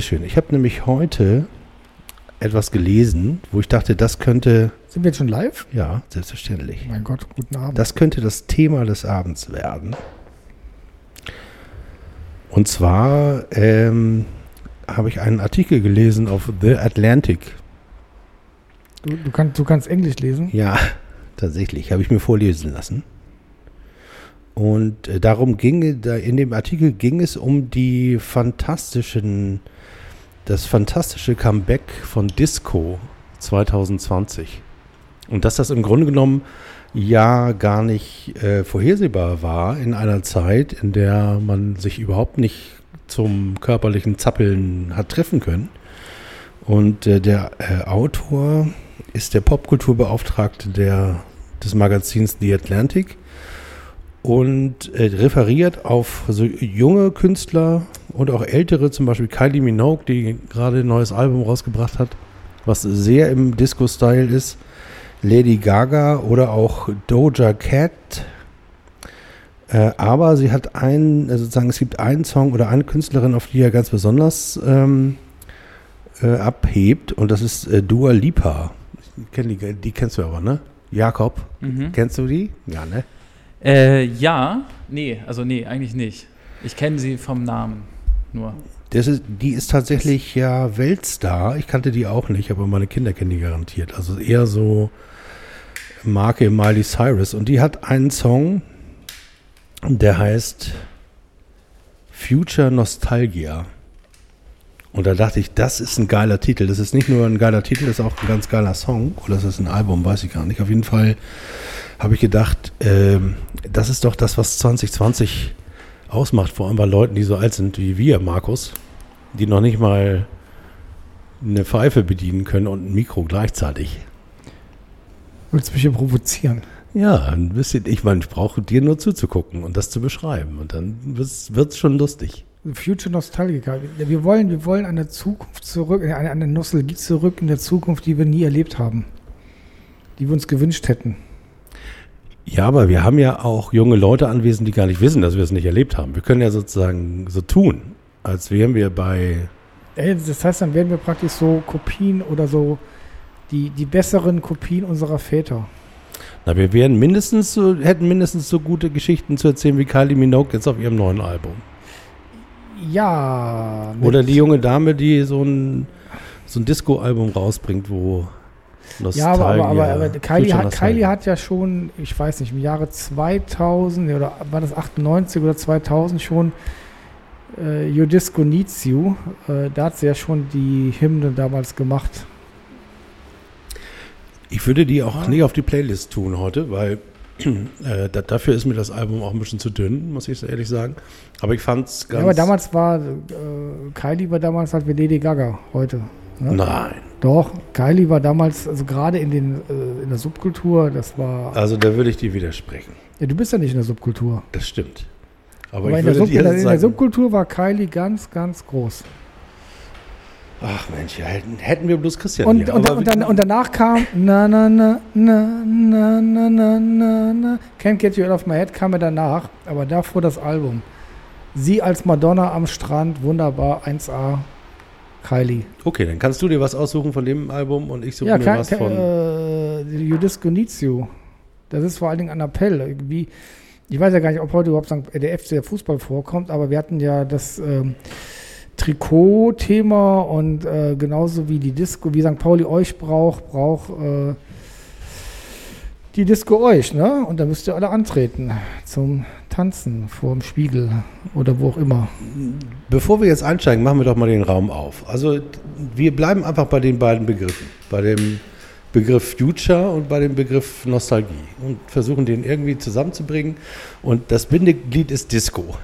Sehr schön. Ich habe nämlich heute etwas gelesen, wo ich dachte, das könnte, Sind wir jetzt schon live? ja, selbstverständlich, Mein Gott, guten Abend. das könnte das Thema des Abends werden. Und zwar ähm, habe ich einen Artikel gelesen auf The Atlantic. du, du, kannst, du kannst Englisch lesen? Ja, tatsächlich, habe ich mir vorlesen lassen. Und äh, darum ging, da in dem Artikel ging es um die fantastischen, das fantastische Comeback von Disco 2020. Und dass das im Grunde genommen ja gar nicht äh, vorhersehbar war in einer Zeit, in der man sich überhaupt nicht zum körperlichen Zappeln hat treffen können. Und äh, der äh, Autor ist der Popkulturbeauftragte der, des Magazins The Atlantic und äh, referiert auf so junge Künstler und auch ältere, zum Beispiel Kylie Minogue, die gerade ein neues Album rausgebracht hat, was sehr im Disco-Style ist. Lady Gaga oder auch Doja Cat. Äh, aber sie hat einen, also sozusagen, es gibt einen Song oder eine Künstlerin, auf die er ganz besonders ähm, äh, abhebt, und das ist äh, Dua Lipa. Ich kenn die, die kennst du aber, ne? Jakob, Mhm. kennst du die? Ja, ne? Äh, ja, nee, also nee, eigentlich nicht. Ich kenne sie vom Namen nur. Das ist, die ist tatsächlich ja Weltstar. Ich kannte die auch nicht, aber meine Kinder kennen die garantiert. Also eher so Marke Miley Cyrus. Und die hat einen Song, der heißt Future Nostalgia. Und da dachte ich, das ist ein geiler Titel. Das ist nicht nur ein geiler Titel, das ist auch ein ganz geiler Song. Oder das ist ein Album, weiß ich gar nicht. Auf jeden Fall habe ich gedacht, ähm, das ist doch das, was 2020 ausmacht. Vor allem bei Leuten, die so alt sind wie wir, Markus, die noch nicht mal eine Pfeife bedienen können und ein Mikro gleichzeitig. Willst du mich hier provozieren? Ja, ein bisschen. Ich meine, ich brauche dir nur zuzugucken und das zu beschreiben. Und dann wird es schon lustig. Future Nostalgica. Wir wollen, wir wollen eine Zukunft zurück, eine, eine Nostalgie zurück in der Zukunft, die wir nie erlebt haben. Die wir uns gewünscht hätten. Ja, aber wir haben ja auch junge Leute anwesend, die gar nicht wissen, dass wir es nicht erlebt haben. Wir können ja sozusagen so tun, als wären wir bei. Ey, Das heißt, dann werden wir praktisch so Kopien oder so die, die besseren Kopien unserer Väter. Na, wir wären mindestens so, hätten mindestens so gute Geschichten zu erzählen wie Kylie Minogue jetzt auf ihrem neuen Album. Ja. Oder die junge Dame, die so ein, so ein Disco-Album rausbringt, wo Ja, aber, aber, aber, aber Kylie, hat, Nostalgia. Kylie hat ja schon, ich weiß nicht, im Jahre 2000 oder war das 98 oder 2000 schon äh, Your Disco Needs You. Äh, da hat sie ja schon die Hymne damals gemacht. Ich würde die auch nicht auf die Playlist tun heute, weil äh, da, dafür ist mir das Album auch ein bisschen zu dünn, muss ich ehrlich sagen. Aber ich fand es Ja, ganz. aber damals war, äh, Kylie war damals halt wie Lady Gaga heute. Ne? Nein. Doch, Kylie war damals, also gerade in, den, äh, in der Subkultur, das war. Also da würde ich dir widersprechen. Ja, du bist ja nicht in der Subkultur. Das stimmt. Aber, Aber, ich in, der Sub, in, der, in der Subkultur war Kylie ganz, ganz groß. Ach Mensch, ja, hätten, hätten wir bloß Christian Und, hier. und, und, dann, und danach kam na na na na na na na na na Can't Get You Out of My Head kam ja danach, aber davor das Album. Sie als Madonna am Strand, wunderbar, 1A. Kylie. Okay, dann kannst du dir was aussuchen von dem Album und ich suche Ja, mir Ka was Ka von. äh, Judisco Nizio. Das ist vor allen Dingen ein Appell. Irgendwie, ich weiß ja gar nicht, ob heute überhaupt der FC der Fußball vorkommt, aber wir hatten ja das ähm, Trikot-Thema und äh, genauso wie die Disco, wie St. Pauli euch braucht, braucht äh, die Disco euch, ne? Und da müsst ihr alle antreten zum Tanzen vor dem Spiegel oder wo auch immer. Bevor wir jetzt einsteigen, machen wir doch mal den Raum auf. Also wir bleiben einfach bei den beiden Begriffen. Bei dem Begriff Future und bei dem Begriff Nostalgie und versuchen den irgendwie zusammenzubringen. Und das Bindeglied ist Disco.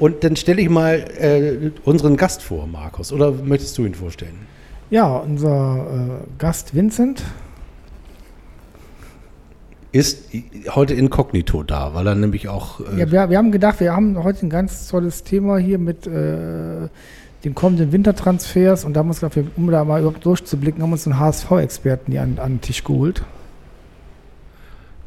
Und dann stelle ich mal äh, unseren Gast vor, Markus. Oder möchtest du ihn vorstellen? Ja, unser äh, Gast Vincent, Ist heute inkognito da, weil er nämlich auch. Äh, Ja, wir, wir haben gedacht, wir haben heute ein ganz tolles Thema hier mit äh, den kommenden Wintertransfers und da haben wir uns gedacht, um da mal überhaupt durchzublicken, haben wir uns einen HSV-Experten hier an, an den Tisch geholt.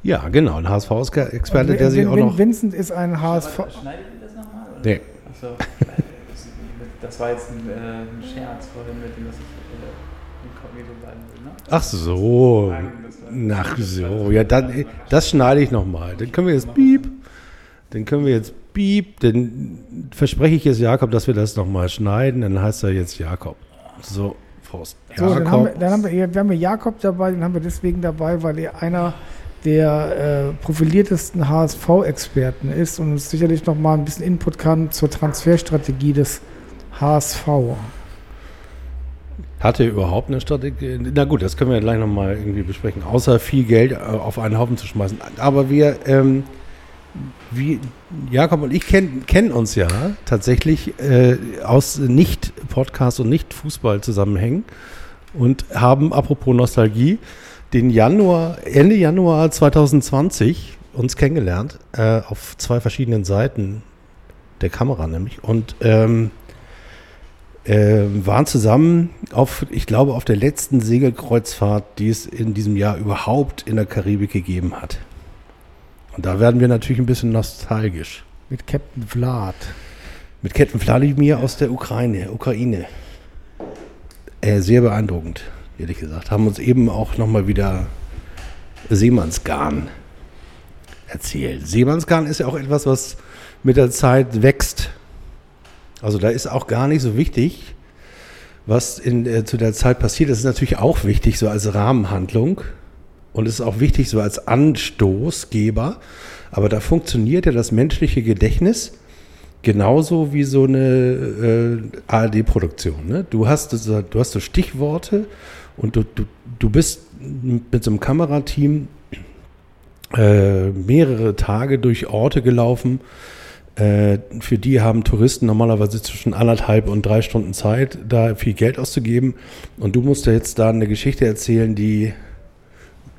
ja, genau, ein HSV-Experte, der sich auch noch. Vincent ist ein HSV. Schneidet ihr das nochmal? oder? Nee. Achso, das war jetzt ein, äh, ein Scherz vorhin mit dem, dass ich äh, inkognito bleiben will, ne? Ach so. Nein, das war- Ach so, ja, dann, das schneide ich nochmal. Dann können wir jetzt piep. Dann können wir jetzt piep. Dann verspreche ich jetzt Jakob, dass wir das nochmal schneiden. Dann heißt er jetzt Jakob. So, Faust. So, dann haben, wir, Jakob. dann haben wir, wir haben wir Jakob dabei, den haben wir deswegen dabei, weil er einer der äh, profiliertesten HSV-Experten ist und uns sicherlich noch mal ein bisschen Input kann zur Transferstrategie des HSV. Hat er überhaupt eine Strategie? Na gut, das können wir gleich nochmal irgendwie besprechen. Außer viel Geld äh, auf einen Haufen zu schmeißen. Aber wir, ähm, wie Jakob und ich kennen kennen uns ja tatsächlich äh, aus Nicht-Podcast und Nicht-Fußball-Zusammenhängen und haben, apropos Nostalgie, den Januar, Ende Januar 2020 uns kennengelernt, äh, auf zwei verschiedenen Seiten der Kamera nämlich. Und ähm, äh, waren zusammen auf, ich glaube, auf der letzten Segelkreuzfahrt, die es in diesem Jahr überhaupt in der Karibik gegeben hat. Und da werden wir natürlich ein bisschen nostalgisch. Mit Captain Vlad. Mit Captain Wladimir aus der Ukraine. Ukraine. Äh, sehr beeindruckend, ehrlich gesagt. Haben uns eben auch nochmal wieder Seemannsgarn erzählt. Seemannsgarn ist ja auch etwas, was mit der Zeit wächst. Also da ist auch gar nicht so wichtig, was in, äh, zu der Zeit passiert. Das ist natürlich auch wichtig, so als Rahmenhandlung. Und es ist auch wichtig, so als Anstoßgeber. Aber da funktioniert ja das menschliche Gedächtnis genauso wie so eine äh, ARD-Produktion. Ne? Du, hast, du hast so Stichworte und du, du, du bist mit so einem Kamerateam äh, mehrere Tage durch Orte gelaufen. Äh, für die haben Touristen normalerweise zwischen anderthalb und drei Stunden Zeit, da viel Geld auszugeben. Und du musst ja jetzt da eine Geschichte erzählen, die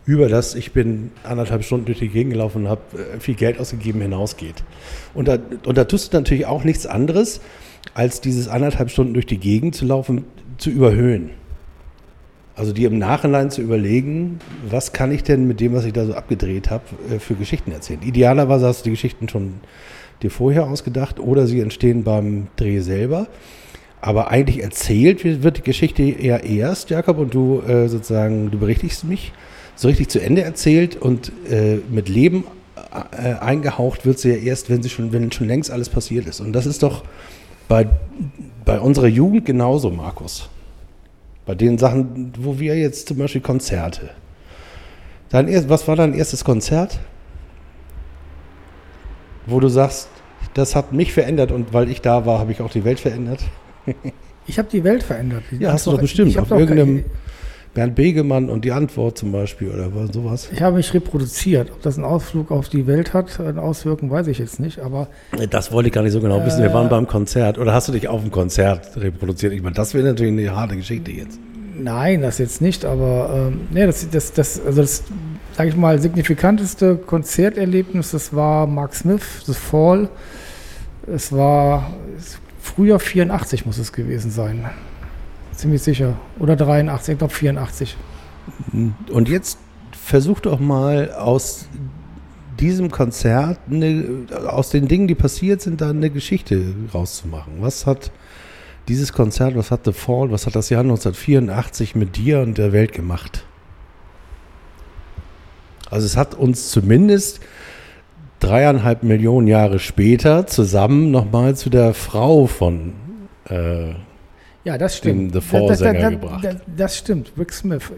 über das, ich bin anderthalb Stunden durch die Gegend gelaufen und habe äh, viel Geld ausgegeben, hinausgeht. Und da, und da tust du natürlich auch nichts anderes, als dieses anderthalb Stunden durch die Gegend zu laufen, zu überhöhen. Also dir im Nachhinein zu überlegen, was kann ich denn mit dem, was ich da so abgedreht habe, äh, für Geschichten erzählen. Idealerweise hast du die Geschichten schon dir vorher ausgedacht oder sie entstehen beim Dreh selber. Aber eigentlich erzählt wird die Geschichte eher erst, Jakob, und du äh, sozusagen, du berichtigst mich, so richtig zu Ende erzählt und äh, mit Leben äh, eingehaucht wird sie ja erst, wenn sie schon, wenn schon längst alles passiert ist. Und das ist doch bei, bei unserer Jugend genauso, Markus. Bei den Sachen, wo wir jetzt zum Beispiel Konzerte. Dein erst, was war dein erstes Konzert? Wo du sagst, das hat mich verändert und weil ich da war, habe ich auch die Welt verändert. Ich habe die Welt verändert. Ja, hast du doch bestimmt. Auf irgendeinem Bernd Begemann und die Antwort zum Beispiel oder sowas. ich habe mich reproduziert. Ob das einen Ausflug auf die Welt hat, eine Auswirkung, weiß ich jetzt nicht. Aber Das wollte ich gar nicht so genau wissen. Wir Äh. waren beim Konzert. Oder hast du dich auf dem Konzert reproduziert? Ich meine, das wäre natürlich eine harte Geschichte jetzt. Nein, das jetzt nicht, aber ähm, nee, das, das, das, also das, sage ich mal, signifikanteste Konzerterlebnis, das war Mark Smith, The Fall. Es war Frühjahr 84 muss es gewesen sein. Ziemlich sicher. Oder 83, ich glaube 84. Und jetzt versuch doch mal aus diesem Konzert, eine, aus den Dingen, die passiert sind, da eine Geschichte rauszumachen. Was hat dieses Konzert, was hat The Fall, was hat das Jahr 1984 mit dir und der Welt gemacht? Also es hat uns zumindest dreieinhalb Millionen Jahre später zusammen nochmal zu der Frau von äh, Ja, das stimmt. Den The Fall-Sänger das, gebracht. Das, stimmt, Rick Smith.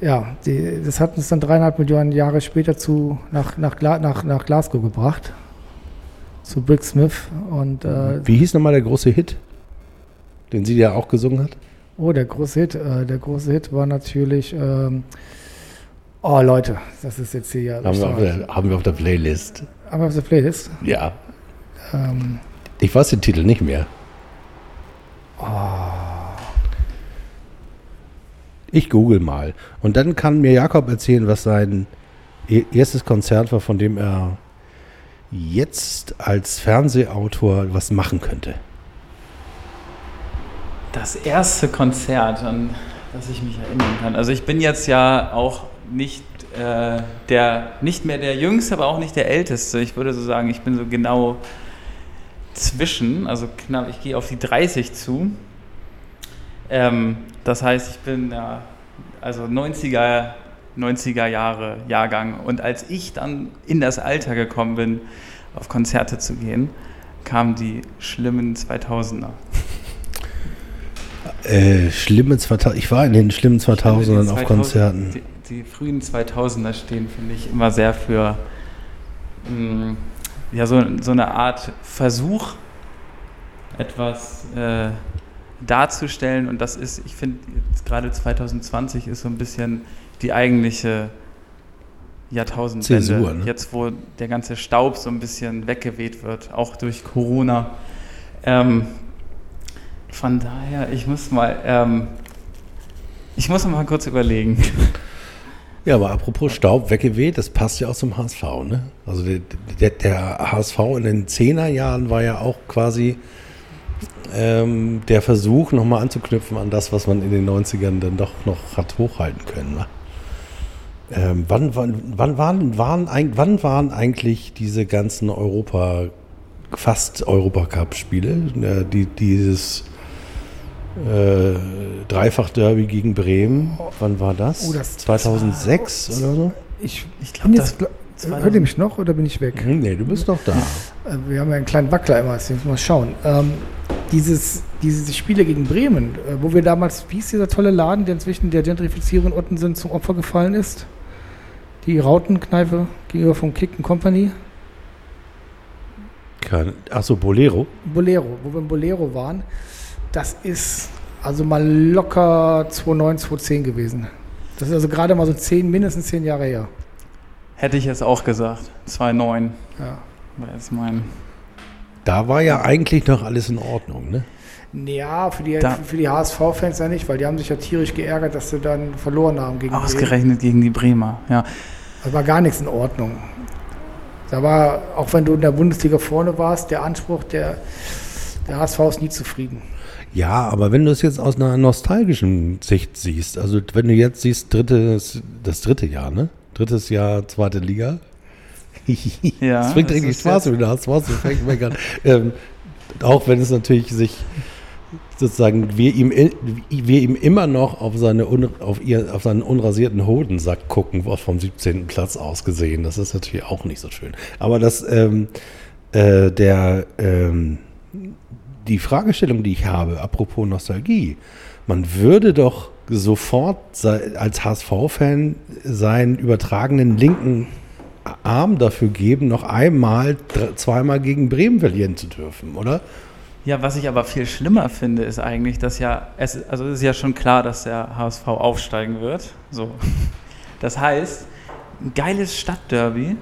Ja, die, das hat uns dann dreieinhalb Millionen Jahre später zu, nach, nach, nach, nach Glasgow gebracht. Zu Rick Smith. Und äh, Wie hieß nochmal der große Hit, den sie ja auch gesungen hat? oh, der große Hit, äh, der große Hit war natürlich. Ähm, oh Leute, das ist jetzt hier ja. Haben wir, auf der, haben wir auf der Playlist. Haben wir auf der Playlist. Ja. Ähm, Ich weiß den Titel nicht mehr. Ich google mal. Und dann kann mir Jakob erzählen, was sein e- erstes Konzert war, von dem er jetzt als Fernsehautor was machen könnte. Das erste Konzert, an das ich mich erinnern kann. Also ich bin jetzt ja auch nicht äh, der, nicht mehr der Jüngste, aber auch nicht der Älteste. Ich würde so sagen, ich bin so genau zwischen, also knapp, ich gehe auf die 30 zu. Ähm, das heißt, ich bin ja, also 90er, 90er Jahre Jahrgang. Und als ich dann in das Alter gekommen bin, auf Konzerte zu gehen, kamen die schlimmen 2000er. Äh, schlimme 2000. Ich war in den schlimmen 2000ern Die auf 2000 Konzerten. Die, die frühen 2000er stehen, finde ich, immer sehr für mh, ja, so, so eine Art Versuch, etwas äh, darzustellen. Und das ist, ich finde, gerade 2020 ist so ein bisschen die eigentliche Jahrtausendwende. Zäsur, ne? Jetzt, wo der ganze Staub so ein bisschen weggeweht wird, auch durch Corona. Ähm, von daher, ich muss mal, ähm, ich muss mal kurz überlegen. Ja, aber apropos Staub weggeweht, das passt ja auch zum HSV, ne? Also der, der, der HSV in den 10er Jahren war ja auch quasi ähm, der Versuch, nochmal anzuknüpfen an das, was man in den 90ern dann doch noch hat hochhalten können. Ne? Ähm, wann, wann, wann, waren, waren, wann waren eigentlich diese ganzen Europa, fast Europacup-Spiele, äh, die, dieses äh, Dreifach-Derby gegen Bremen, wann war das? Oh, das- 2006 oder so? ich Ich glaube, das gl- Hört ihr mich noch oder bin ich weg? Hm, Nee, du bist doch da. Äh, Wir haben ja einen kleinen Wackler immer, deswegen mal schauen. Ähm, dieses, diese Spiele gegen Bremen, äh, wo wir damals, wie hieß dieser tolle Laden, der inzwischen der Gentrifizierung in Ottensen zum Opfer gefallen ist? Die Rautenkneipe gegenüber vom Kick Company. Achso, Bolero. Bolero, wo wir im Bolero waren. Das ist also mal locker 2009, 2010 gewesen. Das ist also gerade mal so 10, mindestens 10 Jahre her. hätte ich jetzt auch gesagt. 2,9 Ja. war jetzt mein. Da war ja eigentlich noch alles in Ordnung, ne? Ja, für die, Da- für die HSV-Fans ja nicht, weil die haben sich ja tierisch geärgert, dass sie dann verloren haben gegen. Ausgerechnet gegen die Bremer, ja. Da war gar nichts in Ordnung. Da war, auch wenn du in der Bundesliga vorne warst, der Anspruch, der, der HSV ist nie zufrieden. Ja, aber wenn du es jetzt aus einer nostalgischen Sicht siehst, also wenn du jetzt siehst, drittes, das dritte Jahr, ne? Drittes Jahr, zweite Liga. Ja, das bringt eigentlich Spaß, wenn du hast Spaß, du fängst meckern. ähm, auch wenn es natürlich sich sozusagen, wir ihm, il- wir ihm immer noch auf, seine auf, ihr, auf seinen unrasierten Hodensack gucken, was vom 17. Platz aus gesehen. Das ist natürlich auch nicht so schön. Aber das, ähm, äh, der, ähm, die Fragestellung, die ich habe, apropos Nostalgie, man würde doch sofort als HSV-Fan seinen übertragenen linken Arm dafür geben, noch einmal, zweimal gegen Bremen verlieren zu dürfen, oder? Ja, was ich aber viel schlimmer finde, ist eigentlich, dass ja, es, also es ist ja schon klar, dass der HSV aufsteigen wird. So. Das heißt, ein geiles Stadtderby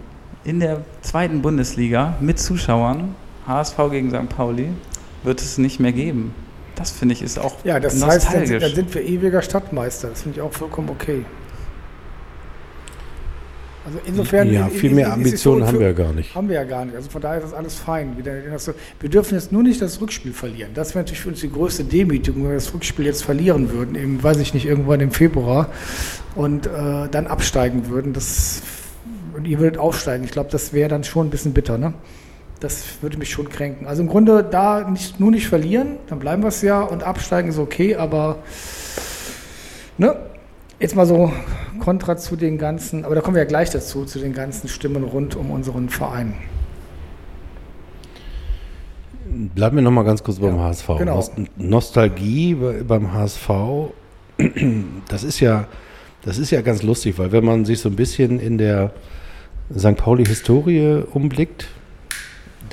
in der zweiten Bundesliga mit Zuschauern, HSV gegen St. Pauli, wird es nicht mehr geben. Das finde ich ist auch Ja, das heißt, dann sind, nostalgisch. dann sind wir ewiger Stadtmeister. Das finde ich auch vollkommen okay. Also insofern. ja, viel mehr Ambitionen so- haben wir ja gar nicht. Haben wir ja gar nicht. Also von daher ist das alles fein. Wir, dürfen jetzt nur nicht das Rückspiel verlieren. Das wäre natürlich für uns die größte Demütigung, wenn wir das Rückspiel jetzt verlieren würden, im, weiß ich nicht, irgendwann im Februar und äh, dann absteigen würden. Das, und ihr würdet aufsteigen. Ich glaube, das wäre dann schon ein bisschen bitter, ne? Das würde mich schon kränken. Also im Grunde da nicht, nur nicht verlieren, dann bleiben wir es ja und absteigen ist okay, aber ne, jetzt mal so kontra zu den ganzen, aber da kommen wir ja gleich dazu, zu den ganzen Stimmen rund um unseren Verein. Bleiben wir noch mal ganz kurz beim Ja, HSV. genau. Nost Nostalgie bei- beim HSV, das ist ja, das ist ja ganz lustig, weil wenn man sich so ein bisschen in der St. Pauli-Historie umblickt,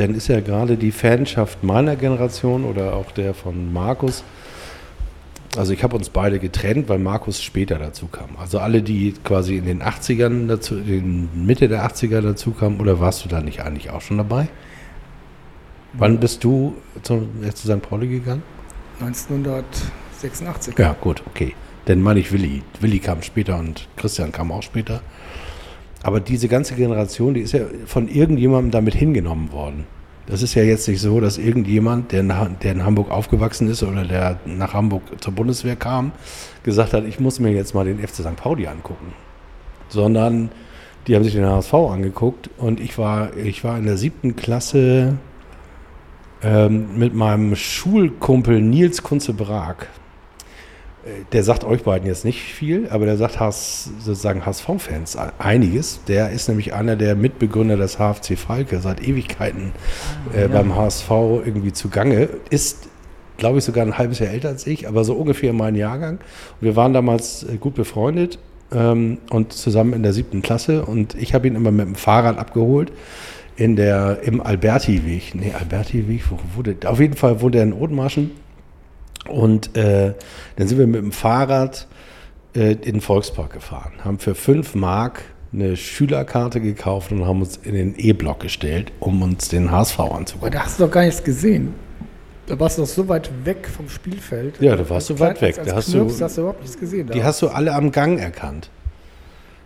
dann ist ja gerade die Fanschaft meiner Generation oder auch der von Markus, also ich habe uns beide getrennt, weil Markus später dazu kam. Also alle, die quasi in den 80ern dazu, in Mitte der 80er dazu kamen, oder warst du da nicht eigentlich auch schon dabei? Wann bist du zu, äh, zu St. Pauli gegangen? 1986. Ja, gut, okay. Dann meine ich Willi. Willi kam später und Christian kam auch später. Aber diese ganze Generation, die ist ja von irgendjemandem damit hingenommen worden. Das ist ja jetzt nicht so, dass irgendjemand, der, nach, der in Hamburg aufgewachsen ist oder der nach Hamburg zur Bundeswehr kam, gesagt hat, ich muss mir jetzt mal den FC St. Pauli angucken. Sondern die haben sich den HSV angeguckt und ich war, ich war in der siebten Klasse ähm, mit meinem Schulkumpel Nils Kunze-Brag. Äh, Der sagt euch beiden jetzt nicht viel, aber der sagt HS, sozusagen HSV-Fans einiges. Der ist nämlich einer der Mitbegründer des HFC Falke, seit Ewigkeiten äh, ja. beim HSV irgendwie zugange. Ist, glaube ich, sogar ein halbes Jahr älter als ich, aber so ungefähr mein Jahrgang. Und wir waren damals äh, gut befreundet ähm, und zusammen in der siebten Klasse und ich habe ihn immer mit dem Fahrrad abgeholt in der, im Alberti-Weg. Nee, Alberti-Weg, wo wurde, auf jeden Fall wohnt er in Othmarschen. Und äh, dann sind wir mit dem Fahrrad äh, in den Volkspark gefahren, haben für 5 Mark eine Schülerkarte gekauft und haben uns in den E-Block gestellt, um uns den HSV Aber anzugucken. da hast du doch gar nichts gesehen. Da warst du doch so weit weg vom Spielfeld. Ja, da warst du weit weg. Als, Da als hast Knirps du- hast du überhaupt nichts gesehen. Da. Die hast du alle am Gang erkannt.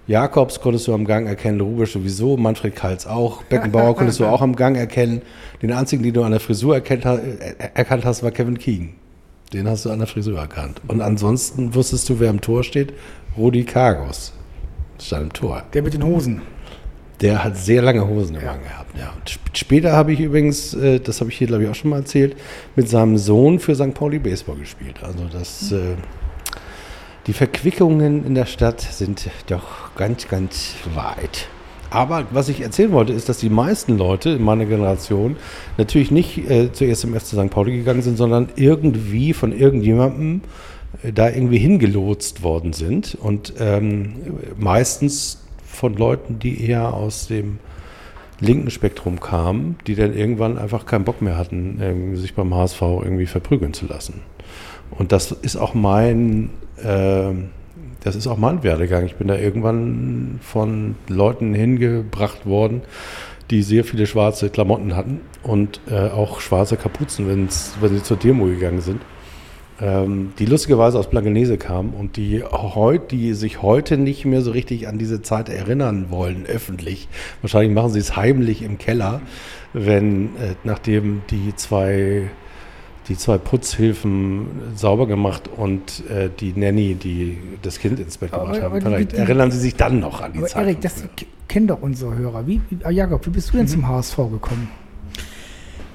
Jakobs konntest du am Gang erkennen, Rubisch sowieso, Manfred Kals auch, Beckenbauer konntest du auch am Gang erkennen. Den einzigen, den du an der Frisur erkannt hast, war Kevin Keegan. Den hast du an der Frisur erkannt. Und ansonsten wusstest du, wer im Tor steht? Rudi Kargos. Stand im Tor. Der mit den Hosen. Der hat sehr lange Hosen immer gehabt. Ja. Und sp- später habe ich übrigens, äh, das habe ich hier glaube ich auch schon mal erzählt, mit seinem Sohn für St. Pauli Baseball gespielt. Also das, äh, die Verquickungen in der Stadt sind doch ganz, ganz weit. Aber was ich erzählen wollte, ist, dass die meisten Leute in meiner Generation natürlich nicht äh, zuerst im FC St. Pauli gegangen sind, sondern irgendwie von irgendjemandem äh, da irgendwie hingelotst worden sind. Und ähm, meistens von Leuten, die eher aus dem linken Spektrum kamen, die dann irgendwann einfach keinen Bock mehr hatten, sich beim HSV irgendwie verprügeln zu lassen. Und das ist auch mein, ähm, das ist auch mein Werdegang. Ich bin da irgendwann von Leuten hingebracht worden, die sehr viele schwarze Klamotten hatten und äh, auch schwarze Kapuzen, wenn's, wenn sie zur Demo gegangen sind. Ähm, die lustigerweise aus Blankenese kamen und die, heut, die sich heute nicht mehr so richtig an diese Zeit erinnern wollen, öffentlich. Wahrscheinlich machen sie es heimlich im Keller, wenn, äh, nachdem die zwei die zwei Putzhilfen sauber gemacht und äh, die Nanny, die das Kind ins Bett Aber- gebracht haben. aber Vielleicht die- erinnern Sie sich dann noch an die Aber Zeit. Erik, das kennen doch unsere Hörer. Wie, wie, ah, Jakob, wie bist du denn zum HSV gekommen?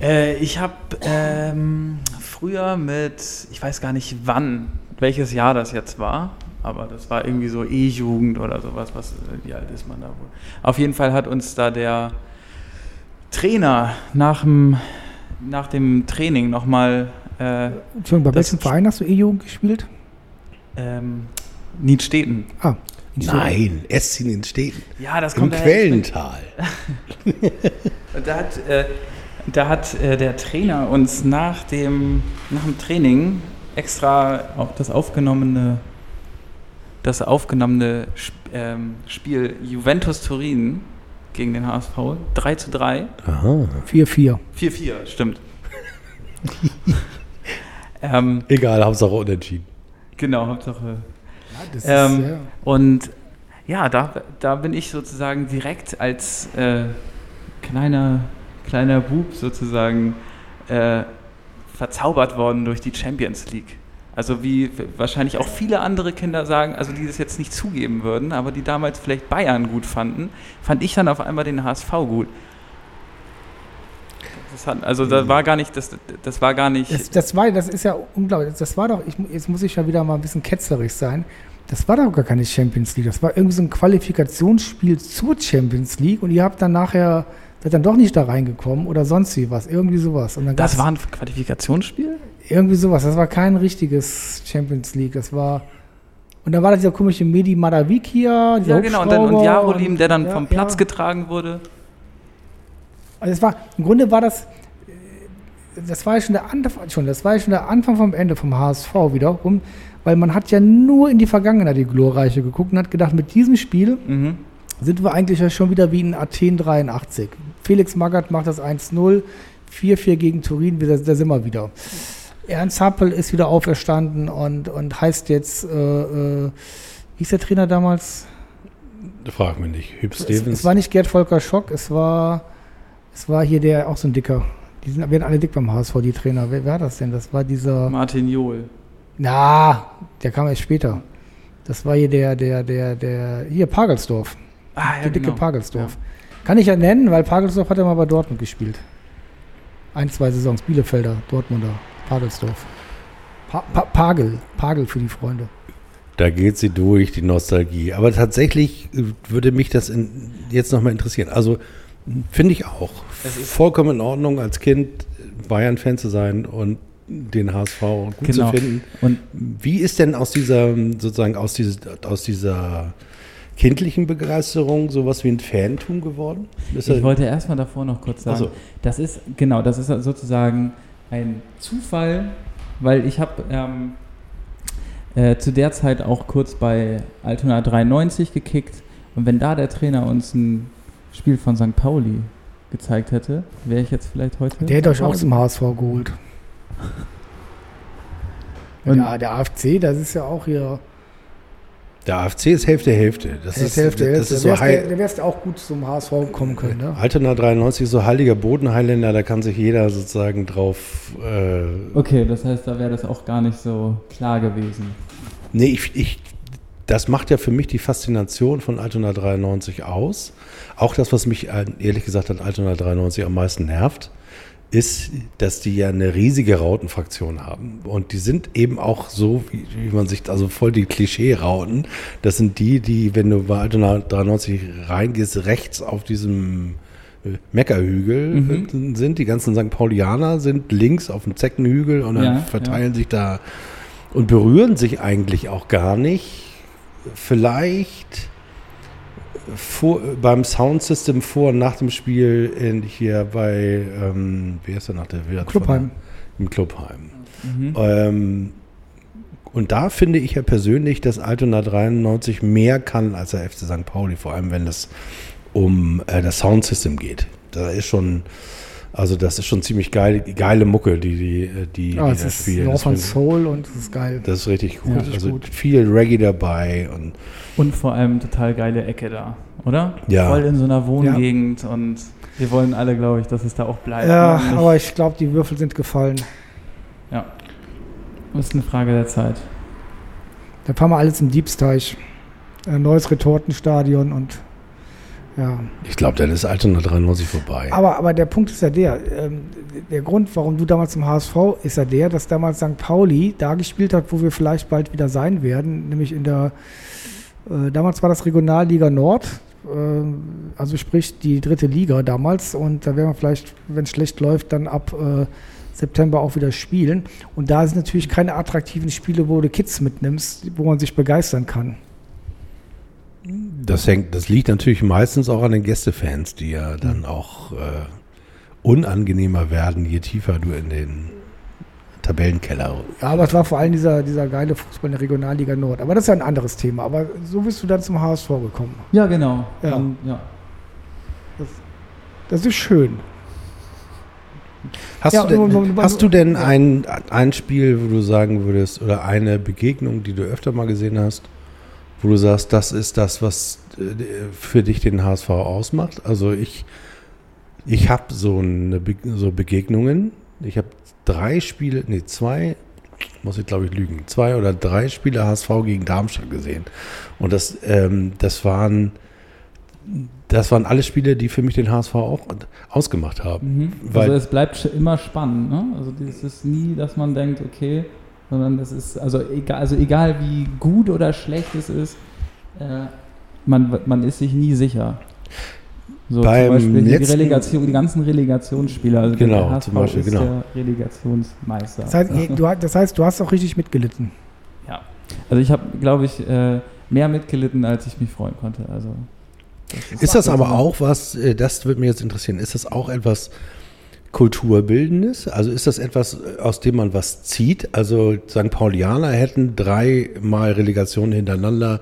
Äh, ich habe ähm, früher mit, ich weiß gar nicht wann, welches Jahr das jetzt war, aber das war irgendwie so E-Jugend oder sowas, was, äh, wie alt ist man da wohl? Auf jeden Fall hat uns da der Trainer nach dem, nach dem Training nochmal äh, Entschuldigung, bei welchem Verein hast du E-Jugend gespielt? ähm, Niedstedten. Ah, Nein, Essin in Städten. Ja, das Im kommt bin- Quellental. Und Da hat, äh, da hat äh, der Trainer uns nach dem, nach dem Training extra auch das aufgenommene, das aufgenommene Sp ähm, Spiel Juventus Turin gegen den HSV 3 zu 3. Aha. 4-4. 4-4, stimmt. ähm, Egal, Hauptsache unentschieden. genau, Hauptsache. Das Ähm, ist, ja. Und ja, da, da bin ich sozusagen direkt als äh, kleiner, kleiner Bub sozusagen äh, verzaubert worden durch die Champions League. Also wie wahrscheinlich auch viele andere Kinder sagen, also die das jetzt nicht zugeben würden, aber die damals vielleicht Bayern gut fanden, fand ich dann auf einmal den HSV gut. Das hat, also da war gar nicht, das, das war gar nicht. Das, das, war, das ist ja unglaublich. Das war doch, ich, jetzt muss ich ja wieder mal ein bisschen ketzerisch sein. Das war doch gar keine Champions League. Das war irgendwie so ein Qualifikationsspiel zur Champions League und ihr habt dann nachher, seid dann doch nicht da reingekommen oder sonst wie was. Irgendwie sowas. Und dann das war ein Qualifikationsspiel? Irgendwie sowas. Das war kein richtiges Champions League. Das war. Und dann war da dieser komische Medi Madavikia, dieser Ja, genau. Und, dann, und Jarolim, der dann ja, vom Platz ja. getragen wurde. Also es war, im Grunde war das, äh, das war ja schon der Anfang, schon, das war ja schon der Anfang vom Ende vom HSV wiederum, weil man hat ja nur in die Vergangenheit, die glorreiche, geguckt und hat gedacht, mit diesem Spiel Mhm. sind wir eigentlich ja schon wieder wie in Athen 83. Felix Magath macht das 1-0, 4-4 gegen Turin, da, da sind wir wieder. Ernst Happel ist wieder auferstanden und, und heißt jetzt, äh, äh, wie hieß der Trainer damals? Frag mich nicht. Hüb Es, Stevens. es war nicht Gerd Volker Schock, es war, es war hier der, auch so ein Dicker. Die sind, werden alle dick beim HSV, die Trainer. Wer, war das denn? Das war dieser. Martin Johl. Na, der kam erst später. Das war hier der, der, der, der, hier Pagelsdorf. Ah, ja, der dicke genau. Pagelsdorf. Kann ich ja nennen, weil Pagelsdorf hat ja mal bei Dortmund gespielt. Ein, zwei Saisons. Bielefelder, Dortmunder, Pagelsdorf. Pa pa Pagel, Pagel für die Freunde. Da geht sie durch, die Nostalgie. Aber tatsächlich äh, würde mich das in, jetzt nochmal interessieren. Also finde ich auch. Es ist- vollkommen in Ordnung, als Kind Bayern-Fan zu sein und den HSV gut Genau. zu finden. Und Wie ist denn aus dieser, sozusagen aus, dieses, aus dieser kindlichen Begeisterung sowas wie ein Fantum geworden? Ist Ich wollte erstmal davor noch kurz sagen, Ach so. das ist, genau, das ist sozusagen ein Zufall, weil ich habe ähm, äh, zu der Zeit auch kurz bei Altona 93 gekickt und wenn da der Trainer uns ein Spiel von St. Pauli gezeigt hätte, wäre ich jetzt vielleicht heute. Der hätte euch auch zum HSV geholt. Und- ja, der AFC, das ist ja auch hier. Der AFC ist Hälfte, Hälfte. Das Der ist, Hälfte, das Hälfte. ist so Der wärst- der wärst auch gut zum HSV kommen können, ne? Altona 93 ist so heiliger Bodenheiländer, da kann sich jeder sozusagen drauf. Äh, Okay, das heißt, da wäre das auch gar nicht so klar gewesen. nee, ich, ich, das macht ja für mich die Faszination von Altona 93 aus. Auch das, was mich äh, ehrlich gesagt an Altona 93 am meisten nervt, ist, dass die ja eine riesige Rautenfraktion haben. Und die sind eben auch so, wie, wie man sich, also voll die Klischee-Rauten. Das sind die, die, wenn du bei Altona 93 reingehst, rechts auf diesem äh, Meckerhügel Mhm. sind. Die ganzen St. Paulianer sind links auf dem Zeckenhügel und dann Ja, verteilen sich da und berühren sich eigentlich auch gar nicht. Vielleicht vor, beim Soundsystem vor und nach dem Spiel in, hier bei, ähm, wie heißt der nach der Wirt? Clubheim. Im Clubheim. Mhm. Ähm, und da finde ich ja persönlich, dass Altona 93 mehr kann als der FC St. Pauli, vor allem wenn es um äh, das Soundsystem geht. Da ist schon, also das ist schon ziemlich geil, geile Mucke, die die, die, Ja, die es ist spielen. North Das Soul und es ist geil. das ist richtig gut. Ja, richtig also gut. viel Reggae dabei und Und vor allem total geile Ecke da, oder? Ja. Voll in so einer Wohngegend und wir wollen alle, glaube ich, dass es da auch bleibt. Ja, nicht- aber ich glaube, die Würfel sind gefallen. ja. Das ist eine Frage der Zeit. Da fahren wir alles im Diebsteich. Ein neues Retortenstadion und ja. ich glaube, dann ist Altona 93 vorbei. Aber, aber der Punkt ist ja der, ähm, der Grund, warum du damals zum HSV, ist ja der, dass damals St. Pauli da gespielt hat, wo wir vielleicht bald wieder sein werden, nämlich in der, äh, damals war das Regionalliga Nord, äh, also sprich die dritte Liga damals und da werden wir vielleicht, wenn es schlecht läuft, dann ab äh, September auch wieder spielen. Und da sind natürlich keine attraktiven Spiele, wo du Kids mitnimmst, wo man sich begeistern kann. Das, hängt, das liegt natürlich meistens auch an den Gästefans, die ja dann auch äh, unangenehmer werden, je tiefer du in den Tabellenkeller. Ja, aber es war vor allem dieser, dieser geile Fußball in der Regionalliga Nord. Aber das ist ja ein anderes Thema. Aber so bist du dann zum HSV gekommen. Ja, genau. Ja. Und, ja. Das ist schön. Hast, Ja, du, denn, und- und- hast du denn ja. ein, ein Spiel, wo du sagen würdest, oder eine Begegnung, die du öfter mal gesehen hast, wo du sagst, das ist das, was äh, für dich den HSV ausmacht? Also ich, ich habe so, eine Be so Begegnungen. Ich habe drei Spiele, nee, zwei, muss ich glaube ich lügen, zwei oder drei Spiele HSV gegen Darmstadt gesehen. Und das, ähm, das waren das waren alle Spiele, die für mich den HSV auch ausgemacht haben. Mhm. Weil- also es bleibt immer spannend, ne? Also es ist nie, dass man denkt, okay, sondern es ist, also egal, also egal wie gut oder schlecht es ist, äh, man, man ist sich nie sicher. So Beim zum Beispiel die letzten- Relegation, die ganzen Relegationsspieler, also Genau, der HSV zum Beispiel, ist genau. der Relegationsmeister. Das heißt, du, das heißt, du hast auch richtig mitgelitten. Ja. Also ich habe, glaube ich, äh, mehr mitgelitten, als ich mich freuen konnte. Also das Ist das aber auch was, äh, das würde mich jetzt interessieren, ist das auch etwas Kulturbildendes? Also ist das etwas, äh, aus dem man was zieht? Also St. Paulianer hätten dreimal Relegationen hintereinander.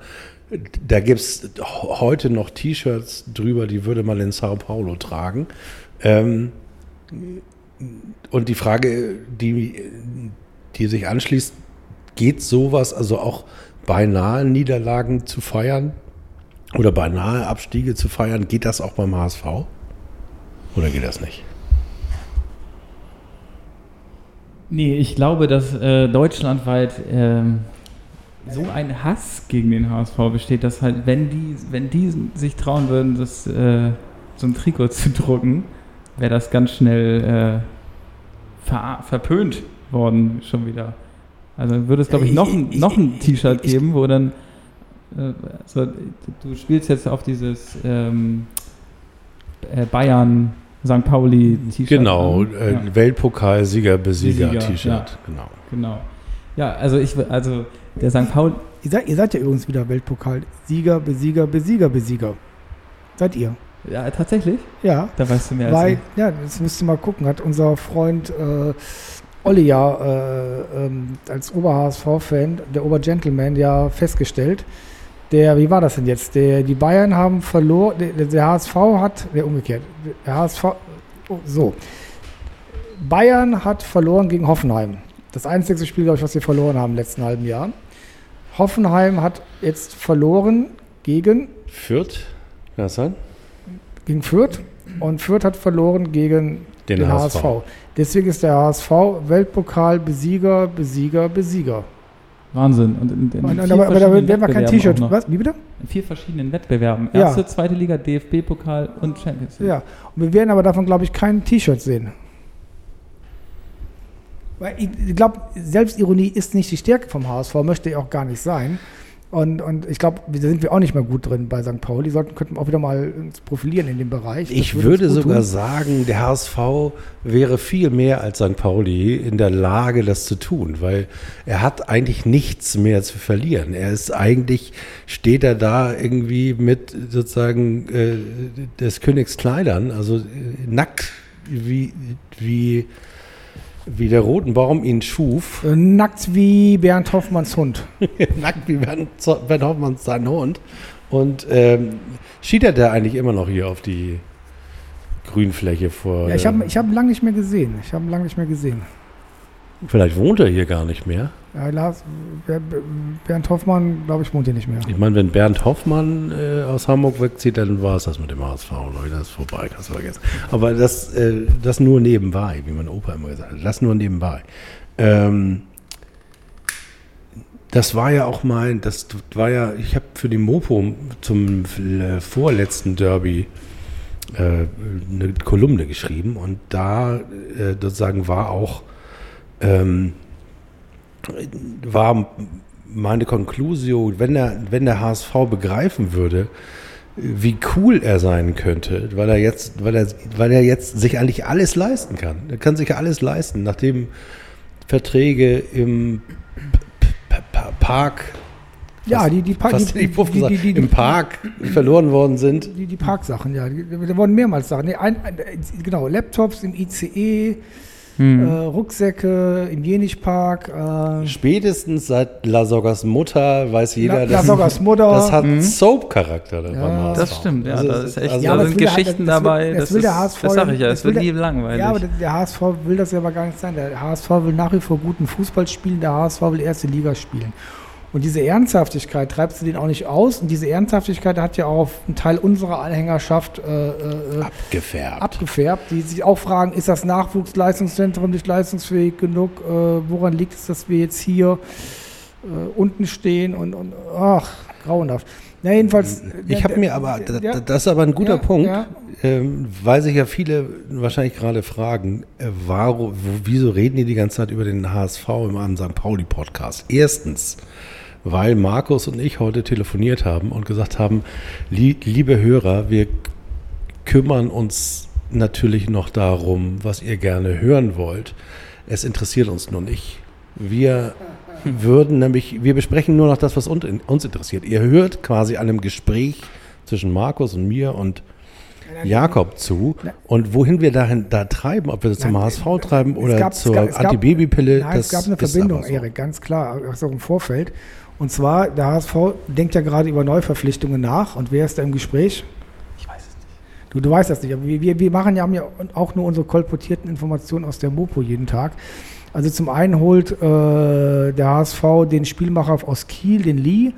Da gibt es heute noch T-Shirts drüber, die würde man in Sao Paulo tragen. Ähm, und die Frage, die, die sich anschließt, geht sowas, also auch beinahe Niederlagen zu feiern? oder beinahe Abstiege zu feiern, geht das auch beim HSV? Oder geht das nicht? Nee, ich glaube, dass äh, deutschlandweit ähm, so ein Hass gegen den HSV besteht, dass halt, wenn die, wenn die sich trauen würden, das, äh, so ein Trikot zu drucken, wäre das ganz schnell äh, ver verpönt worden schon wieder. Also würde es, glaube ich, Ich- noch, ein- noch ein T-Shirt geben, wo dann äh, so, du spielst jetzt auf dieses ähm, äh, Bayern St. Pauli T-Shirt. Genau, an. äh, Ja. Weltpokal, Sieger, Besieger, T-Shirt. ja. Genau. Genau. Ja, also ich also der St. Paul Ihr seid, ihr seid ja übrigens wieder Weltpokal. Sieger, Besieger, Besieger, Besieger. Seid ihr? ja tatsächlich, Ja. da weißt du mehr Weil, als ja, das müsst ihr mal gucken, hat unser Freund äh, Olli ja äh, ähm, als Ober-HSV-Fan, der Ober-Gentleman, ja festgestellt. Der, wie war das denn jetzt? Der, die Bayern haben verloren, der, der HSV hat, der umgekehrt, der HSV, oh, so. Bayern hat verloren gegen Hoffenheim. Das einzige Spiel, glaube ich, was sie verloren haben im letzten halben Jahr. Hoffenheim hat jetzt verloren gegen Fürth, kann das sein? gegen Fürth und Fürth hat verloren gegen Den den, HSV. HSV. Deswegen ist der HSV Weltpokal Besieger, Besieger, Besieger. Wahnsinn. Und in, in Und, aber, aber da werden wir kein T-Shirt. Was? Wie bitte? In vier verschiedenen Wettbewerben. Ja. Erste, zweite Liga, DFB-Pokal und Champions League. Ja. Und wir werden aber davon, glaube ich, kein T-Shirt sehen. Weil ich, ich glaube, Selbstironie ist nicht die Stärke vom HSV, möchte auch gar nicht sein. Und, und ich glaube, da sind wir auch nicht mehr gut drin bei St. Pauli. Sollten könnten wir auch wieder mal uns profilieren in dem Bereich. Das Ich würde gut sogar tun. sagen, der HSV wäre viel mehr als St. Pauli in der Lage, das zu tun, weil er hat eigentlich nichts mehr zu verlieren. Er ist eigentlich, steht er da irgendwie mit sozusagen äh, des Königs Kleidern, also äh, nackt, wie, wie, wie der Rotenbaum ihn schuf. Äh, Nackt wie Bernd Hoffmanns Hund. nackt wie Bernd, Bernd Hoffmann sein Hund. Und ähm, schiedert er eigentlich immer noch hier auf die Grünfläche vor. Ja, ich habe ich hab ihn lange nicht mehr gesehen. Ich habe lange nicht mehr gesehen. Vielleicht wohnt er hier gar nicht mehr. Ja, Lars, Ber- Bernd Hoffmann, glaube ich, wohnt hier nicht mehr. Ich meine, wenn Bernd Hoffmann äh, aus Hamburg wegzieht, dann war es das mit dem HSV, Leute. Das ist vorbei, kannst du vergessen. Aber das, äh, das nur nebenbei, wie mein Opa immer gesagt hat. Das nur nebenbei. Ähm, das war ja auch mein, das war ja, ich habe für die Mopo zum äh, vorletzten Derby äh, eine Kolumne geschrieben und da äh, sozusagen war auch ähm, war meine Conclusio, wenn der, wenn der HSV begreifen würde, wie cool er sein könnte, weil er jetzt, weil er, weil er jetzt sich eigentlich alles leisten kann. Er kann sich alles leisten, nachdem Verträge im Park, Ja, die, die, Pa- fast die, die, die, im Park verloren worden sind. die, die Parksachen, ja. Da wurden mehrmals Sachen. Nee, ein, ein, genau, Laptops im ICE, Hm. äh, Rucksäcke im Jenichpark. Äh, Spätestens seit Lasoggas Mutter weiß jeder, La- Lasoggas Mutter. das hat Mhm. Soap-Charakter. Ja. beim HSV. Das stimmt, ja. Also das ist echt, also- Ja, da sind das will der- Geschichten das will- dabei. das Das, will der ist, HSV das sag ich ja, das es wird will nie langweilig. ja, aber der, der HSV will das ja aber gar nicht sein. Der HSV will nach wie vor guten Fußball spielen, der HSV will erste Liga spielen. Und diese Ernsthaftigkeit treibst du den auch nicht aus. Und diese Ernsthaftigkeit hat ja auch einen Teil unserer Anhängerschaft äh, äh, abgefärbt. abgefärbt, die sich auch fragen, ist das Nachwuchsleistungszentrum nicht leistungsfähig genug? Äh, woran liegt es, dass wir jetzt hier äh, unten stehen und, und ach, grauenhaft. Na, jedenfalls. Ich habe mir aber, ja, das ist aber ein guter ja, Punkt, ja. Ähm, weil sich ja viele wahrscheinlich gerade fragen, äh, warum, wieso reden die die ganze Zeit über den HSV einem St. Pauli-Podcast? Erstens, weil Markus und ich heute telefoniert haben und gesagt haben, liebe Hörer, wir kümmern uns natürlich noch darum, was ihr gerne hören wollt. Es interessiert uns nur nicht. Wir würden nämlich, wir besprechen nur noch das, was uns interessiert. Ihr hört quasi einem Gespräch zwischen Markus und mir und Jakob zu. Und wohin wir dahin da treiben, ob wir das zum HSV treiben oder gab, zur Antibabypille. Es gab eine Verbindung, so. Erik, ganz klar, auch im Vorfeld. Und zwar, der HSV denkt ja gerade über Neuverpflichtungen nach. Und wer ist da im Gespräch? Ich weiß es nicht. Du, du weißt das nicht. Aber wir, wir machen ja, haben ja auch nur unsere kolportierten Informationen aus der Mopo jeden Tag. Also zum einen holt äh, der HSV den Spielmacher aus Kiel, den Lee,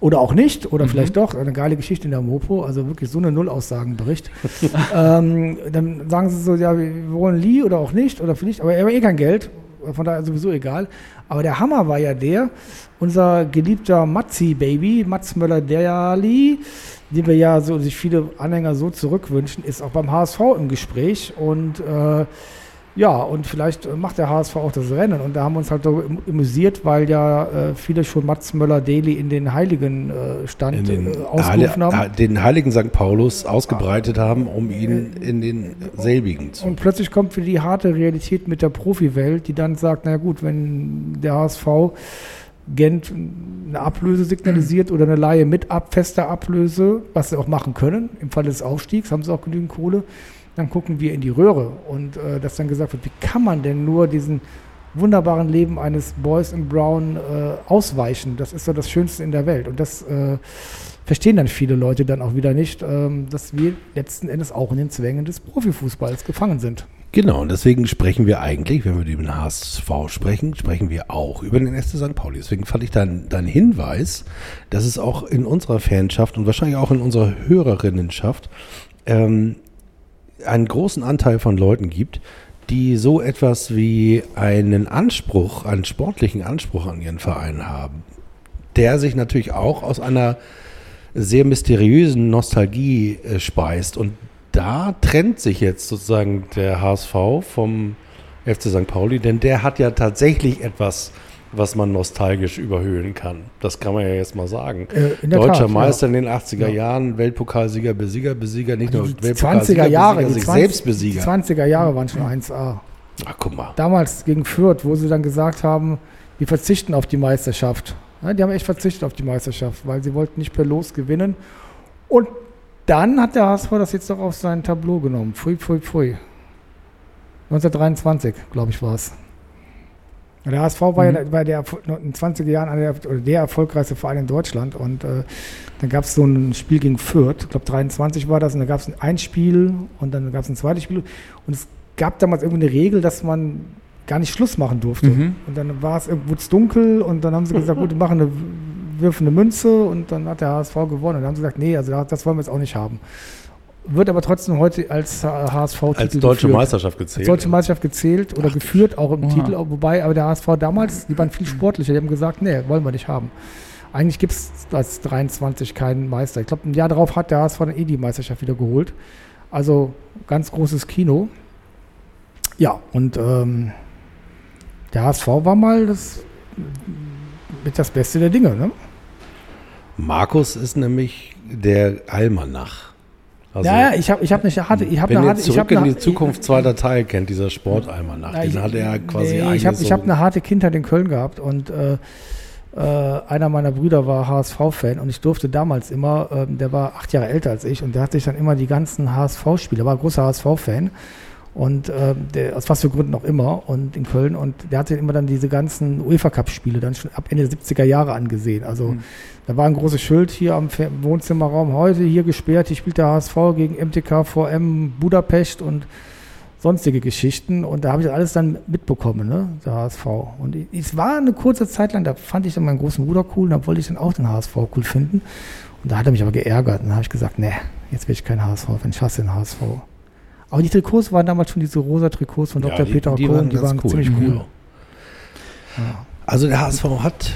oder auch nicht, oder mhm. vielleicht doch, eine geile Geschichte in der Mopo, also wirklich so eine Nullaussagenbericht. ähm, dann sagen sie so, ja, wir wollen Lee oder auch nicht, oder vielleicht, aber er hat eh kein Geld, von daher sowieso egal. Aber der Hammer war ja der, unser geliebter Matzi-Baby, Mats Möller-Derli, den wir ja so, sich viele Anhänger so zurückwünschen, ist auch beim HSV im Gespräch und äh, ja, und vielleicht macht der HSV auch das Rennen. Und da haben wir uns halt so amüsiert, weil ja äh, viele schon Mats Möller-Deli in den Heiligen äh, Stand in den, äh, ausgerufen haben. Äh, den Heiligen St. Paulus ausgebreitet haben, um ihn in den selbigen zu. Und plötzlich kommt für die harte Realität mit der Profiwelt, die dann sagt, na gut, wenn der HSV Gent eine Ablöse signalisiert oder eine Laie mit ab, fester Ablöse, was sie auch machen können, im Falle des Aufstiegs haben sie auch genügend Kohle, dann gucken wir in die Röhre und äh, dass dann gesagt wird, wie kann man denn nur diesen wunderbaren Leben eines Boys in Brown äh, ausweichen? Das ist so das Schönste in der Welt und das äh, verstehen dann viele Leute dann auch wieder nicht, ähm, dass wir letzten Endes auch in den Zwängen des Profifußballs gefangen sind. Genau, und deswegen sprechen wir eigentlich, wenn wir über den HSV sprechen, sprechen wir auch über den SC St. Pauli. Deswegen fand ich deinen dein Hinweis, dass es auch in unserer Fanschaft und wahrscheinlich auch in unserer Hörerinnenschaft ähm, einen großen Anteil von Leuten gibt, die so etwas wie einen Anspruch, einen sportlichen Anspruch an ihren Verein haben, der sich natürlich auch aus einer sehr mysteriösen Nostalgie äh, speist. Und da trennt sich jetzt sozusagen der HSV vom FC St. Pauli, denn der hat ja tatsächlich etwas was man nostalgisch überhöhen kann. Das kann man ja jetzt mal sagen. Äh, Deutscher Tat, Meister ja. in den 80er ja. Jahren, Weltpokalsieger, Besieger, Besieger, nicht nur die Weltpokalsieger, 20er Jahre, Besieger, sich 20, selbst Besieger. Die 20er Jahre waren schon 1A. Ach, guck mal. Damals gegen Fürth, wo sie dann gesagt haben, wir verzichten auf die Meisterschaft. Ja, die haben echt verzichtet auf die Meisterschaft, weil sie wollten nicht per Los gewinnen. Und dann hat der HSV das jetzt doch auf sein Tableau genommen. Pfui, pfui, pfui. 1923, glaube ich, war es. Der HSV war mhm. ja war der, in 20er Jahren der, der erfolgreichste Verein in Deutschland und äh, dann gab es so ein Spiel gegen Fürth, ich glaube 23 war das, und da gab es ein Spiel und dann gab es ein zweites Spiel und es gab damals irgendwie eine Regel, dass man gar nicht Schluss machen durfte. Mhm. Und dann war es irgendwo dunkel und dann haben sie gesagt, gut, wir machen eine, wirfen eine Münze und dann hat der HSV gewonnen. Und dann haben sie gesagt, nee, also das wollen wir jetzt auch nicht haben wird aber trotzdem heute als HSV-Titel Als deutsche geführt. Meisterschaft gezählt. Als deutsche Meisterschaft gezählt oder Ach, geführt, auch im Oha. Titel. Wobei, aber der HSV damals, die waren viel sportlicher. Die haben gesagt, nee, wollen wir nicht haben. Eigentlich gibt es als 23 keinen Meister. Ich glaube, ein Jahr darauf hat der HSV dann eh die Meisterschaft wieder geholt. Also ganz großes Kino. Ja, und ähm, der HSV war mal das, mit das Beste der Dinge. Ne? Markus ist nämlich der Almanach. Also, ja, ja, ich habe ich hab eine harte, ich habe eine harte, zurück ich hab in die Zukunft zweiter Teil kennt, dieser Sporteimer nach, den ich, hat er quasi nee, Ich habe so hab eine harte Kindheit in Köln gehabt und äh, äh, einer meiner Brüder war HSV-Fan und ich durfte damals immer, äh, der war acht Jahre älter als ich und der hat sich dann immer die ganzen HSV-Spiele, war ein großer HSV-Fan und äh, der, aus was für Gründen auch immer und in Köln und der hatte immer dann diese ganzen UEFA Cup Spiele dann schon ab Ende der 70er Jahre angesehen. Also mhm. da war ein großes Schild hier am Wohnzimmerraum heute hier gesperrt, hier spielt der HSV gegen MTK VM Budapest und sonstige Geschichten und da habe ich alles dann mitbekommen, ne, der HSV. Und es war eine kurze Zeit lang, da fand ich dann meinen großen Bruder cool und da wollte ich dann auch den HSV cool finden. Und da hat er mich aber geärgert und da habe ich gesagt, nee, jetzt will ich kein HSV, wenn ich hasse den HSV. Aber die Trikots waren damals schon diese rosa Trikots von ja, Dr. Die, Peter die Kohn, die waren cool. ziemlich cool. Ja. Also der HSV hat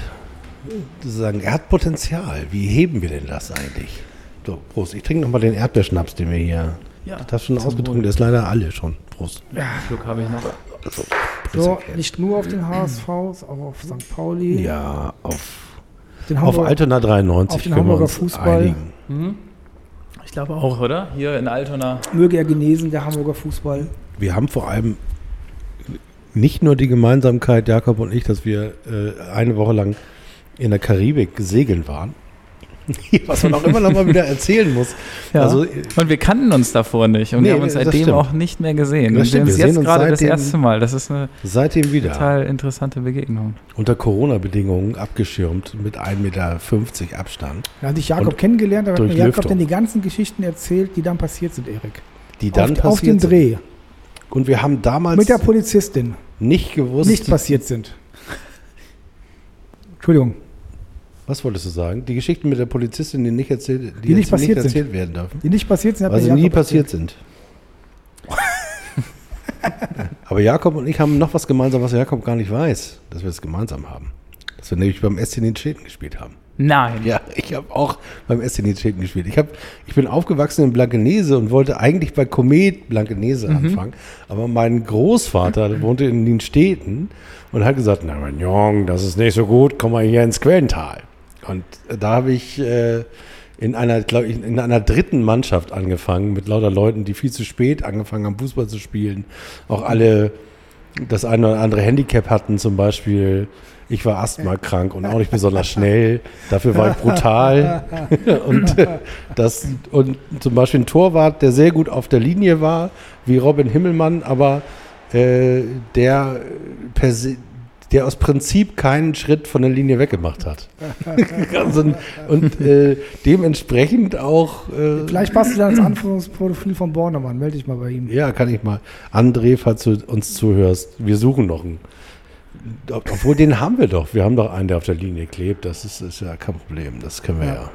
sozusagen, er hat Potenzial. Wie heben wir denn das eigentlich? So, Prost. Ich trinke nochmal den Erdbeerschnaps, den wir hier. Ja, Das hast du schon ausgetrunken, der ist leider alle schon. Prost. Einen Schluck habe ich noch. So, nicht nur auf den HSV, auch auf St. Pauli, Ja, auf, den auf Hamburger, Altona 93 auf den können wir Hamburger Fußball. einigen. Mhm. Ich glaube auch, oder? Hier in Altona. möge er genesen, der Hamburger Fußball. Wir haben vor allem nicht nur die Gemeinsamkeit, Jakob und ich, dass wir äh, eine Woche lang in der Karibik segeln waren. Was man auch immer noch mal wieder erzählen muss. Ja. Also, Und wir kannten uns davor nicht und Nee, wir haben uns seitdem stimmt. auch nicht mehr gesehen. Das stimmt, wir sehen uns uns gerade das erste Mal. Das ist eine seitdem wieder. total interessante Begegnung. Unter Corona-Bedingungen abgeschirmt mit 1,50 Meter Abstand. Da hatte ich Jakob Und kennengelernt, da hat mir Jakob Lüftung. dann die ganzen Geschichten erzählt, die dann passiert sind, Erik. Die dann auf, auf passiert den sind. Dreh. Und wir haben damals Mit der Polizistin. nicht gewusst, Nicht passiert sind. Entschuldigung. Was wolltest du sagen? Die Geschichten mit der Polizistin, die nicht erzählt, die, Die nicht passiert sind. erzählt werden dürfen. Die nicht passiert sind, Weil sie nie passiert sind. Aber Jakob und ich haben noch was gemeinsam, was Jakob gar nicht weiß, dass wir es gemeinsam haben. Dass wir nämlich beim SC Niedstädten gespielt haben. Nein. Ja, ich habe auch beim SC Niedstädten gespielt. Ich, hab, ich bin aufgewachsen in Blankenese und wollte eigentlich bei Komet Blankenese anfangen. Aber mein Großvater wohnte in Niedstädten und hat gesagt, na mein Jung, das ist nicht so gut, komm mal hier ins Quellental. Und da habe ich äh, in einer, glaube ich, in einer dritten Mannschaft angefangen mit lauter Leuten, die viel zu spät angefangen haben, Fußball zu spielen. Auch alle das eine oder andere Handicap hatten, zum Beispiel. Ich war asthmakrank und auch nicht besonders schnell. Dafür war ich brutal. und, das, und zum Beispiel ein Torwart, der sehr gut auf der Linie war, wie Robin Himmelmann, aber äh, der, per se, der aus Prinzip keinen Schritt von der Linie weggemacht hat. also, und äh, dementsprechend auch. Äh, Vielleicht passt du dann ins Anführungsprofil von Bornemann. Melde dich mal bei ihm. ja, kann ich mal. André, falls du uns zuhörst, wir suchen noch einen. Ob- Obwohl, den haben wir doch. Wir haben doch einen, der auf der Linie klebt. Das ist, ist ja kein Problem. Das können wir ja. Ja.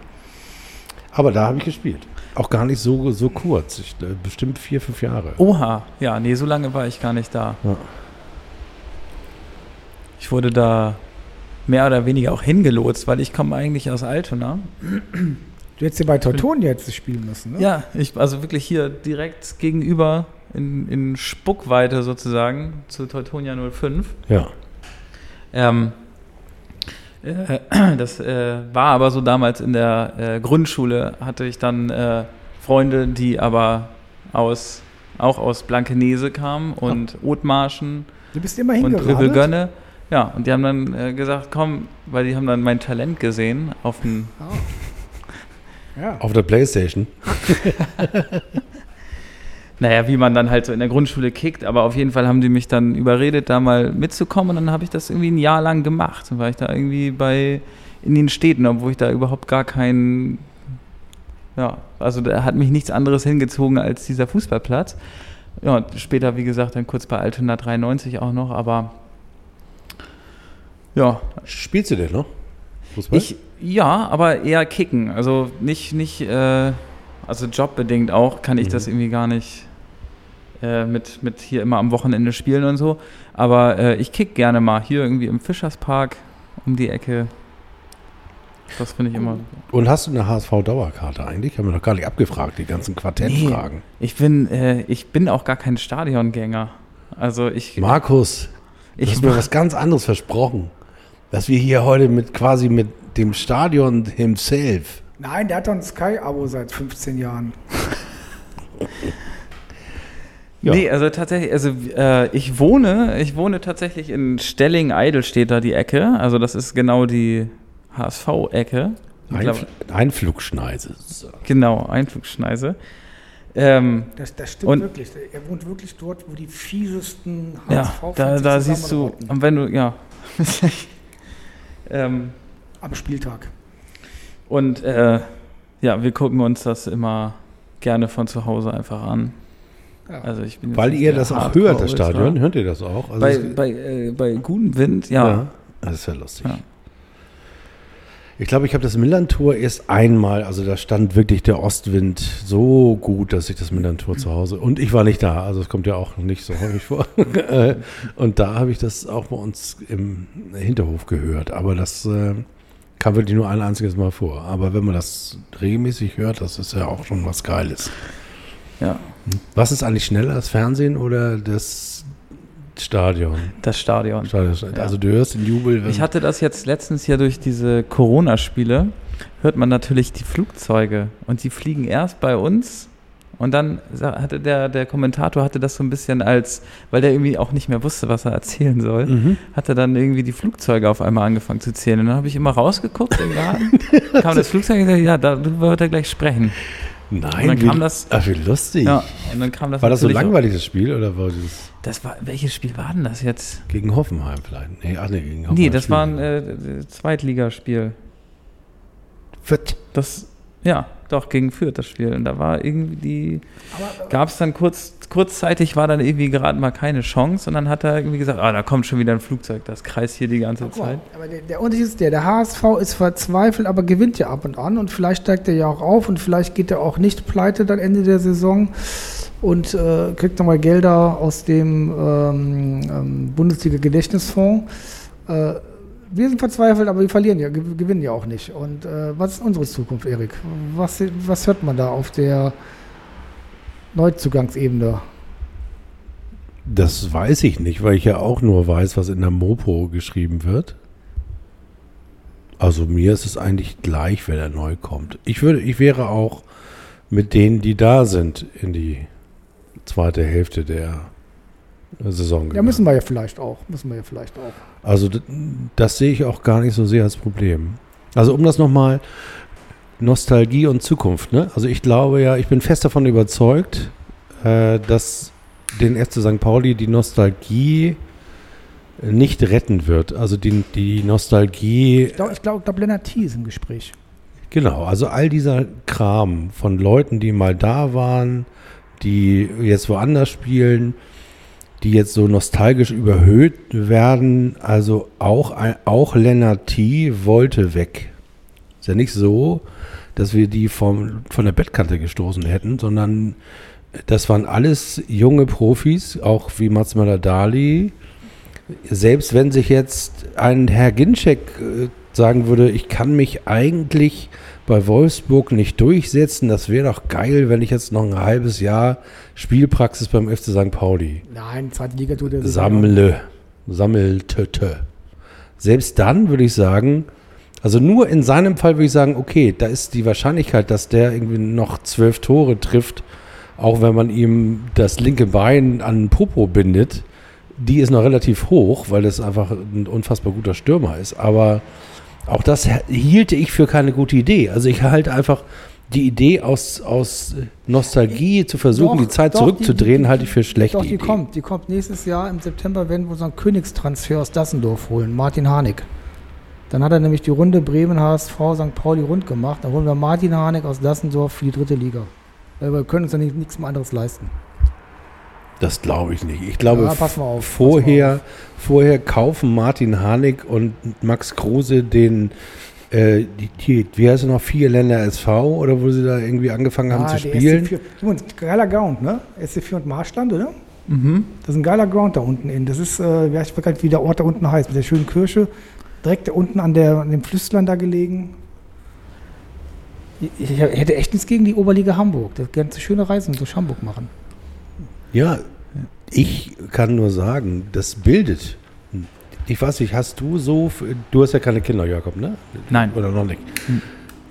Aber da habe ich gespielt. Auch gar nicht so, so kurz. Ich, äh, bestimmt vier, fünf Jahre. Oha, ja, nee, so lange war ich gar nicht da. Ja. Ich wurde da mehr oder weniger auch hingelotst, weil ich komme eigentlich aus Altona. Du hättest ja bei Teutonia jetzt spielen müssen, ne? Ja, ich, also wirklich hier direkt gegenüber in, in Spuckweite sozusagen zu Teutonia 05. Ja. Ähm, äh, das äh, war aber so damals in der äh, Grundschule, hatte ich dann äh, Freunde, die aber aus, auch aus Blankenese kamen und Othmarschen und hingeradelt. Privelgönne. Ja, und die haben dann äh, gesagt, komm, weil die haben dann mein Talent gesehen auf dem Ah. Ja. Auf der Playstation. Naja, wie man dann halt so in der Grundschule kickt, aber auf jeden Fall haben die mich dann überredet, da mal mitzukommen und dann habe ich das irgendwie ein Jahr lang gemacht. Dann war ich da irgendwie bei in den Städten, obwohl ich da überhaupt gar keinen, ja, also da hat mich nichts anderes hingezogen als dieser Fußballplatz. Ja, und später, wie gesagt, dann kurz bei Altona 93 auch noch, aber ja, Spielst du denn noch? Fußball? ich, ja, aber eher kicken. Also nicht, nicht, äh, also jobbedingt auch kann ich Mhm. das irgendwie gar nicht äh, mit, mit hier immer am Wochenende spielen und so. Aber äh, ich kick gerne mal hier irgendwie im Fischerspark um die Ecke. Das finde ich immer. Und hast du eine HSV-Dauerkarte eigentlich? Haben wir noch gar nicht abgefragt, die ganzen Quartettfragen. Ich bin, äh, ich bin auch gar kein Stadiongänger. Also ich, Markus, du ich hast mir was ganz anderes versprochen. Dass wir hier heute mit quasi mit dem Stadion himself. Nein, der hat doch ein Sky-Abo seit 15 Jahren. Ja. Nee, also tatsächlich, also äh, ich wohne, ich wohne tatsächlich in Stelling-Eidelstedt die Ecke. Also das ist genau die HSV-Ecke. Einfl Einflugschneise. Genau, Einflugschneise. Ähm, Das, das stimmt Und- wirklich. Er wohnt wirklich dort, wo die fiesesten ja, HSV-Fans da, sich da siehst du, wenn du, ja. ähm, Am Spieltag. und äh, ja, wir gucken uns das immer gerne von zu Hause einfach an. Ja. Also ich bin Weil ihr das auch hört, das. Stadion. Hört ihr das auch? Also Bei, bei, äh, bei gutem Wind, ja. ja. Das ist ja lustig. Ja. Ich glaube, ich habe das Millantor erst einmal, also da stand wirklich der Ostwind so gut, dass ich das Millantor zu Hause, und ich war nicht da, also es kommt ja auch nicht so häufig vor. Äh, und da habe ich das auch bei uns im Hinterhof gehört. Aber das, äh, Kam wirklich nur ein einziges Mal vor. Aber wenn man das regelmäßig hört, das ist ja auch schon was Geiles. Ja, Was ist eigentlich schneller, das Fernsehen oder das Stadion? das Stadion. Stadion. Also du hörst den Jubel. Ich hatte das jetzt letztens hier durch diese Corona-Spiele, hört man natürlich die Flugzeuge und die fliegen erst bei uns und dann hatte der, der Kommentator hatte das so ein bisschen als, weil der irgendwie auch nicht mehr wusste, was er erzählen soll, Mhm. hat er dann irgendwie die Flugzeuge auf einmal angefangen zu zählen. Und dann habe ich immer rausgeguckt im Garten, kam das Flugzeug und gesagt, ja, darüber wird er gleich sprechen. Nein, Und dann wie, kam das- ach, wie lustig. Ja, und dann kam das War das so langweilig, das Spiel, oder war das Das war, welches Spiel war denn das jetzt? gegen Hoffenheim vielleicht? Nee, ach nee, gegen Hoffenheim. Nee, das war ein äh, Zweitligaspiel. Fett. Das, ja, doch, gegen Fürth das Spiel. Und da war irgendwie die, gab es dann kurz, kurzzeitig war dann irgendwie gerade mal keine Chance und dann hat er irgendwie gesagt, ah, da kommt schon wieder ein Flugzeug, das kreist hier die ganze Zeit. aber der, der Unterschied ist der, der HSV ist verzweifelt, aber gewinnt ja ab und an und vielleicht steigt er ja auch auf und vielleicht geht er auch nicht pleite dann Ende der Saison und äh, kriegt nochmal Gelder aus dem ähm, ähm, Bundesliga-Gedächtnisfonds. Äh, wir sind verzweifelt, aber wir verlieren ja, gew- gewinnen ja auch nicht. Und äh, was ist unsere Zukunft, Erik? Was, was hört man da auf der Neuzugangsebene? Das weiß ich nicht, weil ich ja auch nur weiß, was in der Mopo geschrieben wird. Also mir ist es eigentlich gleich, wer da neu kommt. Ich würde, ich wäre auch mit denen, die da sind, in die zweite Hälfte der Saison Ja, gegangen. müssen wir ja vielleicht auch. Müssen wir ja vielleicht auch. Also das sehe ich auch gar nicht so sehr als Problem. Also um das nochmal, Nostalgie und Zukunft. Ne? Also ich glaube ja, ich bin fest davon überzeugt, äh, dass den FC St. Pauli die Nostalgie nicht retten wird. Also die, die Nostalgie, Ich glaube, ich glaub, glaub, Lennart T. ist im Gespräch. genau, also all dieser Kram von Leuten, die mal da waren, die jetzt woanders spielen, die jetzt so nostalgisch überhöht werden. Also auch, ein- auch Lennart T. wollte weg. Ist ja nicht so, dass wir die vom, von der Bettkante gestoßen hätten, sondern das waren alles junge Profis, auch wie Mats Möller-Dali. Selbst wenn sich jetzt ein Herr Ginczek äh, sagen würde, ich kann mich eigentlich bei Wolfsburg nicht durchsetzen, das wäre doch geil, wenn ich jetzt noch ein halbes Jahr Spielpraxis beim FC St. Pauli Nein, zweite Liga tut er sammle, sammelte. Selbst dann würde ich sagen, also nur in seinem Fall würde ich sagen, okay, da ist die Wahrscheinlichkeit, dass der irgendwie noch zwölf Tore trifft, auch wenn man ihm das linke Bein an den Popo bindet, die ist noch relativ hoch, weil das einfach ein unfassbar guter Stürmer ist. Aber auch das hielte ich für keine gute Idee. Also ich halte einfach die Idee aus, aus Nostalgie zu versuchen, Doch, die Zeit doch, zurückzudrehen, die- die- halte ich für schlechte Doch, die Idee. kommt. Die kommt nächstes Jahr im September, werden wir unseren Königstransfer aus Dassendorf holen, Martin Harnik. Dann hat er nämlich die Runde Bremen, HSV, St. Pauli rund gemacht. Dann holen wir Martin Harnik aus Dassendorf für die dritte Liga. Weil wir können uns ja nicht, nichts mehr anderes leisten. Das glaube ich nicht. Ich glaube, Ja, pass mal auf, pass vorher, mal auf. vorher kaufen Martin Harnik und Max Kruse den, äh, die, die, wie heißt es noch, vier Länder SV oder wo sie da irgendwie angefangen haben Ah, zu spielen. SC4. Übrigens, geiler Ground, ne? SC4 und Marschland, oder? Mhm. Das ist ein geiler Ground da unten in. Das ist, äh, ich weiß gar nicht, wie der Ort da unten heißt, mit der schönen Kirche. Direkt da unten an, der, an dem Flüssland da gelegen. Ich, ich hätte echt nichts gegen die Oberliga Hamburg. Das ganze schöne Reisen durch Hamburg machen. Ja, ich kann nur sagen, das bildet. Ich weiß nicht, hast du so, du hast ja keine Kinder, Jakob, ne? Nein. Oder noch nicht? Hm.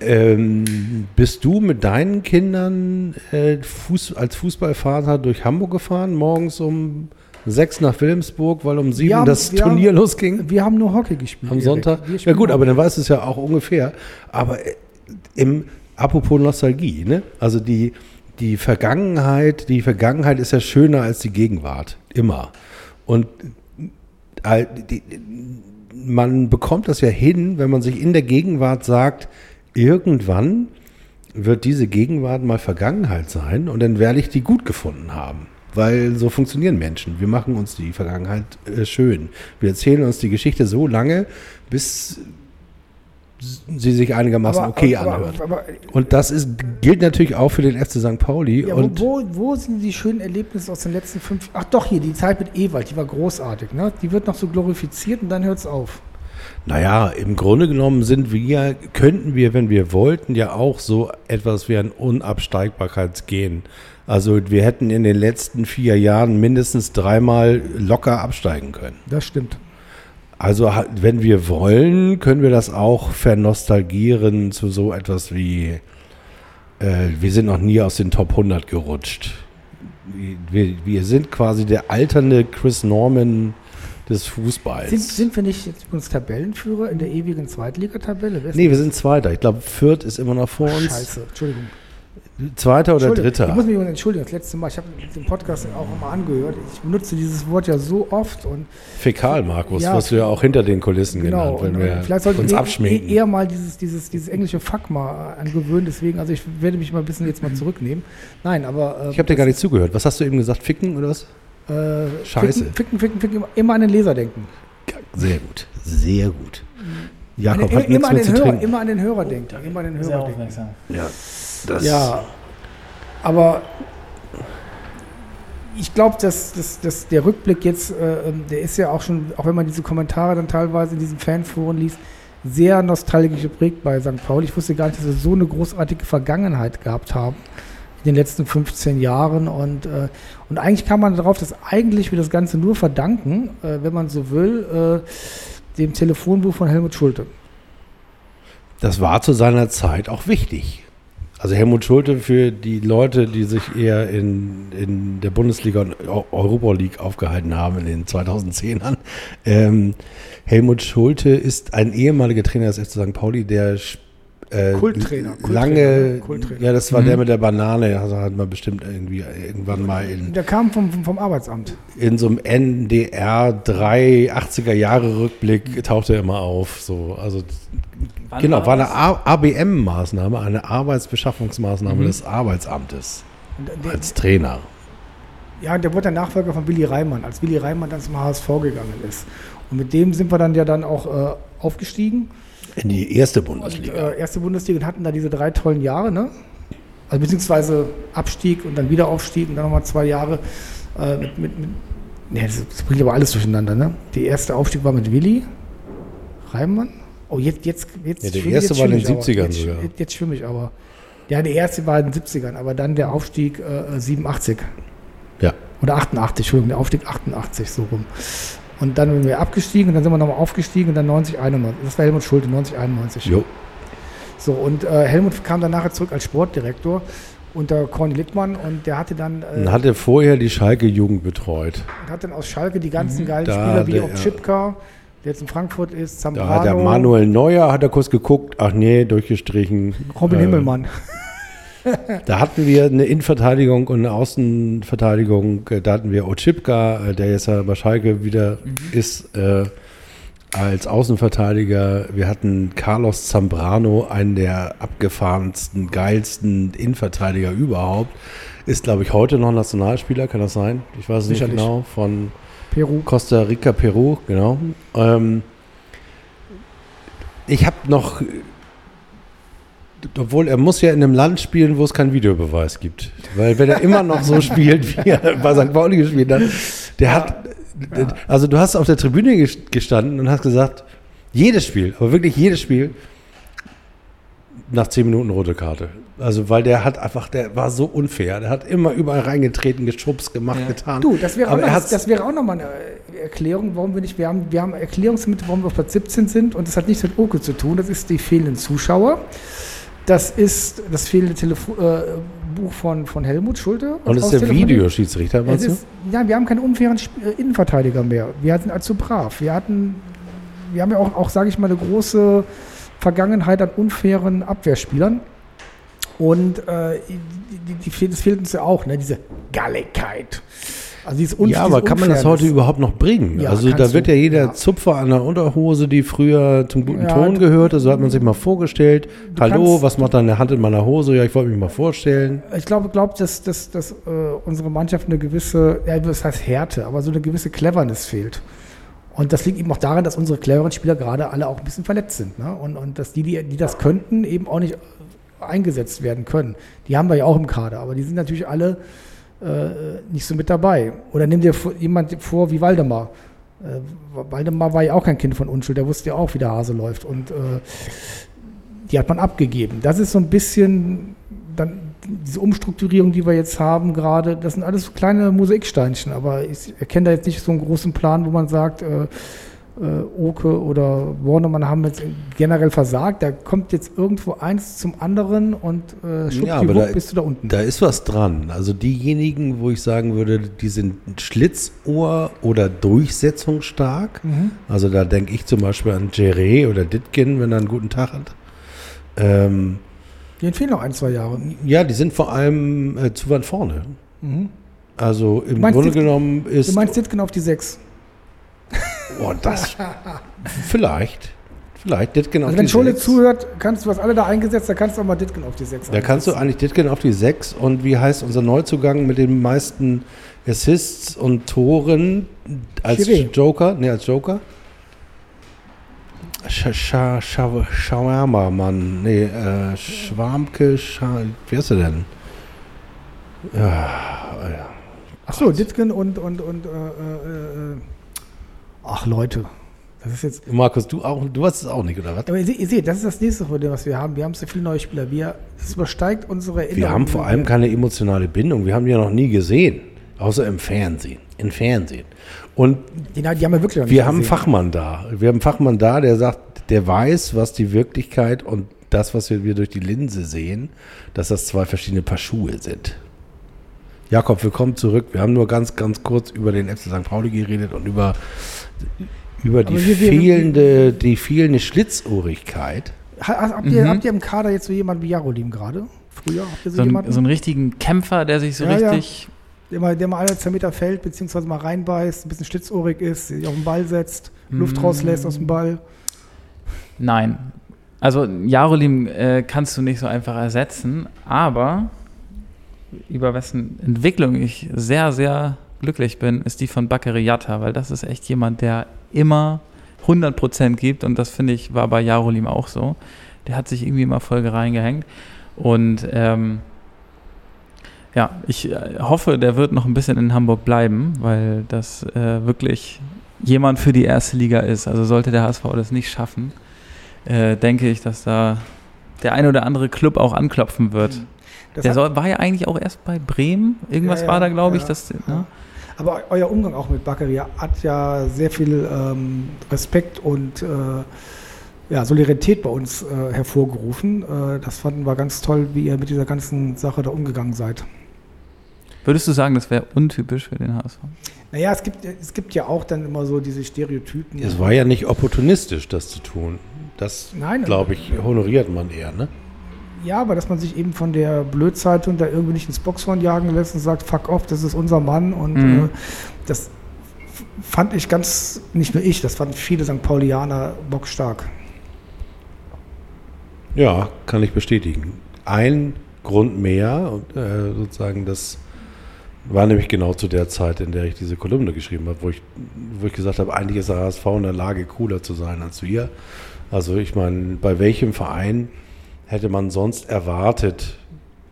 Ähm, bist du mit deinen Kindern äh, Fuß, als Fußballvater durch Hamburg gefahren, morgens um sechs nach Wilhelmsburg, weil um sieben haben- das Turnier haben- losging? Wir haben nur Hockey gespielt. Am. Sonntag? Ja gut, aber dann weißt du es ja auch ungefähr. Aber äh, im apropos Nostalgie, ne? Also die, die Vergangenheit, die Vergangenheit ist ja schöner als die Gegenwart. Immer. Und äh, die, man bekommt das ja hin, wenn man sich in der Gegenwart sagt, irgendwann wird diese Gegenwart mal Vergangenheit sein und dann werde ich die gut gefunden haben. Weil so funktionieren Menschen. Wir machen uns die Vergangenheit äh, schön. Wir erzählen uns die Geschichte so lange, bis sie sich einigermaßen Aber- okay aber- anhört. Aber, Und das ist, gilt natürlich auch für den FC St. Pauli. ja, und wo, wo, sind die schönen Erlebnisse aus den letzten fünf Ach doch, hier, die Zeit mit Ewald, die war großartig. Ne? Die wird noch so glorifiziert und dann hört es auf. Naja, im Grunde genommen sind wir, könnten wir, wenn wir wollten, ja auch so etwas wie ein Unabsteigbarkeitsgehen. Also wir hätten in den letzten vier Jahren mindestens dreimal locker absteigen können. Das stimmt. Also wenn wir wollen, können wir das auch vernostalgieren zu so etwas wie, äh, wir sind noch nie aus den Top 100 gerutscht. Wir, wir sind quasi der alternde Chris Norman des Fußballs. Sind, sind wir nicht jetzt übrigens Tabellenführer in der ewigen Zweitligatabelle? Nee, wir sind Zweiter. Ich glaube, Fürth ist immer noch vor uns. Scheiße, Entschuldigung. Zweiter oder Entschuldigung, Ich Dritter? muss mich entschuldigen, das letzte Mal, ich habe den Podcast auch immer angehört. Ich benutze dieses Wort ja so oft und Fäkal, Markus, Ja. was du ja auch hinter den Kulissen genau. genannt, wenn und, wir vielleicht sollte uns ich abschminken. eh- eher mal dieses, dieses, dieses englische Fuck mal angewöhnen. Deswegen, also ich werde mich mal ein bisschen jetzt mal zurücknehmen. Nein, aber äh, ich habe dir gar nicht zugehört. Was hast du eben gesagt? Ficken oder was? äh, Scheiße. Ficken, ficken, ficken, ficken, immer an den Leser denken. Sehr gut. Sehr gut. Jakob An den- hat immer, nichts an den zu Hörer, trinken. immer an den Hörer denken. Immer an den Sehr Hörer denken. aufmerksam. Ja, das Ja, aber ich glaube, dass, dass, dass der Rückblick jetzt, äh, ähm, der ist ja auch schon, auch wenn man diese Kommentare dann teilweise in diesen Fanforen liest, sehr nostalgisch geprägt bei St. Pauli. Ich wusste gar nicht, dass wir so eine großartige Vergangenheit gehabt haben in den letzten 15 Jahren. Und, äh, und eigentlich kann man darauf das eigentlich wir das Ganze nur verdanken, äh, wenn man so will, äh, dem Telefonbuch von Helmut Schulte. Das war zu seiner Zeit auch wichtig. Also Helmut Schulte für die Leute, die sich eher in, in der Bundesliga und Eu- Europa League aufgehalten haben in den 2010ern. Ähm, Helmut Schulte ist ein ehemaliger Trainer des FC St. Pauli, der äh, Kulttrainer, Kulttrainer, lange, Kulttrainer. ja, das war Mhm. der mit der Banane, also hat man bestimmt irgendwie irgendwann mal in, Der kam vom, vom, vom Arbeitsamt. in so einem NDR 3 80er Jahre Rückblick taucht er immer auf. So, also Wann genau, war eine ABM-Maßnahme, eine Arbeitsbeschaffungsmaßnahme Mhm. des Arbeitsamtes Und der, als Trainer. Ja, der wurde der Nachfolger von Willi Reimann, als Willi Reimann dann zum HSV gegangen ist. Und mit dem sind wir dann ja dann auch äh, aufgestiegen. In die erste Und, Bundesliga. äh, erste Bundesliga und hatten da diese drei tollen Jahre, ne? Also beziehungsweise Abstieg und dann wieder Aufstieg und dann nochmal zwei Jahre äh, mit, mit, mit ne, das, das bringt aber alles durcheinander, ne? Der erste Aufstieg war mit Willi Reimann. Oh, jetzt, jetzt, jetzt. Ja, der schwimme- erste jetzt war in den schwimme ich aber. 70ern jetzt, sogar. Jetzt, jetzt schwimme ich aber. Ja, der erste war in den 70ern, aber dann der Aufstieg äh, 87. Ja. Oder 88, Entschuldigung, der Aufstieg 88, so rum. Und dann sind wir abgestiegen und dann sind wir nochmal aufgestiegen und dann 90, 91. Das war Helmut Schulte, 90, 91. Jo. So, und äh, Helmut kam dann nachher zurück als Sportdirektor unter Corny Littmann und der hatte dann, äh, Und hatte vorher die Schalke-Jugend betreut. und hat dann aus Schalke die ganzen geilen Da Spieler wie der- auch Chipka, der jetzt in Frankfurt ist, Da hat der Zambrano, Manuel Neuer, hat er kurz geguckt, ach nee, durchgestrichen. Robin Äh, Himmelmann. Da hatten wir eine Innenverteidigung und eine Außenverteidigung. Da hatten wir Ochipka, äh, der jetzt ja bei Schalke wieder ist, äh, als Außenverteidiger. Wir hatten Carlos Zambrano, einen der abgefahrensten, geilsten Innenverteidiger überhaupt. Ist, glaube ich, heute noch Nationalspieler, kann das sein? Ich weiß es nicht Sicherlich. genau. Von Peru. Costa Rica, Peru, genau. Ähm, ich habe noch, obwohl er muss ja in einem Land spielen, wo es keinen Videobeweis gibt. Weil wenn er immer noch so spielt, wie er bei St. Pauli gespielt hat, der hat, also du hast auf der Tribüne ges- gestanden und hast gesagt, jedes Spiel, aber wirklich jedes Spiel, nach zehn Minuten rote Karte. Also weil der hat einfach, der war so unfair. Der hat immer überall reingetreten, geschubst, gemacht, Ja. getan. Du, das wäre auch, noch, das wäre auch nochmal eine äh, Erklärung, warum wir nicht, wir haben, wir haben Erklärungsmittel, warum wir auf Platz 17 sind und das hat nichts mit Oke zu tun, das ist die fehlenden Zuschauer. Das ist das fehlende Telefo äh, Buch von, von Helmut Schulte. Und ist der. Videoschiedsrichter, meinst du? ist, ja, wir haben keine unfairen Sp äh, Innenverteidiger mehr. Wir sind allzu brav. Wir hatten, wir haben ja auch, auch sage ich mal, eine große Vergangenheit an unfairen Abwehrspielern. Und äh, die, die, die, das fehlt uns ja auch, ne? diese Galligkeit. Also Unf Ja, aber kann man das heute überhaupt noch bringen? Ja, also da wird ja jeder Ja. Zupfer an der Unterhose, die früher zum guten Ja, Ton gehörte, so hat man sich mal vorgestellt. Hallo, was macht deine Hand in meiner Hose? Ja, ich wollte mich mal vorstellen. Ich glaube, glaub, dass, dass, dass äh, unsere Mannschaft eine gewisse, ja, das heißt Härte, aber so eine gewisse Cleverness fehlt. Und das liegt eben auch daran, dass unsere cleveren Spieler gerade alle auch ein bisschen verletzt sind. Ne? Und, und dass die, die, die das könnten, eben auch nicht eingesetzt werden können. Die haben wir ja auch im Kader, aber die sind natürlich alle äh, nicht so mit dabei. Oder nimm dir jemand vor wie Waldemar. Äh, Waldemar war ja auch kein Kind von Unschuld, der wusste ja auch, wie der Hase läuft. Und äh, die hat man abgegeben. Das ist so ein bisschen dann diese Umstrukturierung, die wir jetzt haben gerade, das sind alles kleine Mosaiksteinchen, aber ich erkenne da jetzt nicht so einen großen Plan, wo man sagt, äh, äh, Oke oder Warnemann haben jetzt generell versagt. Da kommt jetzt irgendwo eins zum anderen und äh, Ja, aber da, bist du da unten. da ist was dran. Also diejenigen, wo ich sagen würde, die sind Schlitzohr oder durchsetzungsstark. Mhm. Also da denke ich zum Beispiel an Jerry oder Ditkin, wenn er einen guten Tag hat. Ähm, Denen fehlen noch ein, zwei Jahre. ja, die sind vor allem äh, zu weit vorne. Mhm. Also im Grunde genommen ist. Du meinst Ditken auf die sechs. Oh, das. vielleicht. Vielleicht auf Also wenn die Schule sechs. zuhört, kannst du was alle da eingesetzt, da kannst du auch mal Ditken auf die sechs Da kannst du eigentlich Ditkin auf die 6 und wie heißt unser Neuzugang mit den meisten Assists und Toren als Chiré. Joker? Ne, als Joker? Shawarma, Mann. Nee, äh, Schwarmke, Scha wie heißt er denn? Ja, ja. Ach so, Ditken und, und, und äh, äh, äh, ach Leute, das ist jetzt Markus, du auch, du hast es auch nicht, oder was? Aber ihr seht, ihr seht, das ist das nächste Problem, was wir haben. Wir haben so viele neue Spieler. Wir, das übersteigt unsere Erinnerung. Wir haben vor allem keine emotionale Bindung. Wir haben die ja noch nie gesehen. Außer im Fernsehen. Im Fernsehen. Und Die, die haben wir wirklich noch nicht Wir haben einen. Fachmann da. Wir haben einen Fachmann da, der sagt, der weiß, was die Wirklichkeit und das, was wir durch die Linse sehen, dass das zwei verschiedene Paar Schuhe sind. Jakob, willkommen zurück. Wir haben nur ganz, ganz kurz über den FC St. Pauli geredet und über, über die, fehlende, die fehlende Schlitzohrigkeit. Ha- Habt ihr, Mhm. habt ihr im Kader jetzt so jemanden wie Jarolim gerade? Früher habt ihr so, So, ein, jemanden, so einen richtigen Kämpfer, der sich so Ja, ja. richtig. der, mal, der mal alle zwei Meter fällt, beziehungsweise mal reinbeißt, ein bisschen schlitzohrig ist, sich auf den Ball setzt, Luft Mm. rauslässt aus dem Ball? Nein. Also Jarolim äh, kannst du nicht so einfach ersetzen, aber über wessen Entwicklung ich sehr, sehr glücklich bin, ist die von Bakary Yatta, weil das ist echt jemand, der immer 100% gibt und das finde ich war bei Jarolim auch so. Der hat sich irgendwie immer voll reingehängt und ähm, ja, ich äh, hoffe, der wird noch ein bisschen in Hamburg bleiben, weil das äh, wirklich jemand für die erste Liga ist. Also sollte der HSV das nicht schaffen, äh, denke ich, dass da der ein oder andere Club auch anklopfen wird. Das der soll, war ja eigentlich auch erst bei Bremen. Irgendwas Ja, war da, glaube ich. das, ja. ne? aber euer Umgang auch mit Bakary hat ja sehr viel ähm, Respekt und äh, ja, Solidarität bei uns äh, hervorgerufen. Äh, das fanden wir ganz toll, wie ihr mit dieser ganzen Sache da umgegangen seid. Würdest du sagen, das wäre untypisch für den HSV? Naja, es gibt, es gibt ja auch dann immer so diese Stereotypen. Es war ja nicht opportunistisch, das zu tun. Das, Nein, glaube ich, honoriert man eher, ne? Ja, aber dass man sich eben von der Blödzeitung da irgendwie nicht ins Boxhorn jagen lässt und sagt, fuck off, das ist unser Mann. Und Mhm. äh, das fand ich ganz, nicht nur ich, das fanden viele St. Paulianer bockstark. Ja, kann ich bestätigen. Ein Grund mehr, und, äh, sozusagen, das war nämlich genau zu der Zeit, in der ich diese Kolumne geschrieben habe, wo ich, wo ich gesagt habe, eigentlich ist der HSV in der Lage, cooler zu sein als wir. Also ich meine, bei welchem Verein hätte man sonst erwartet,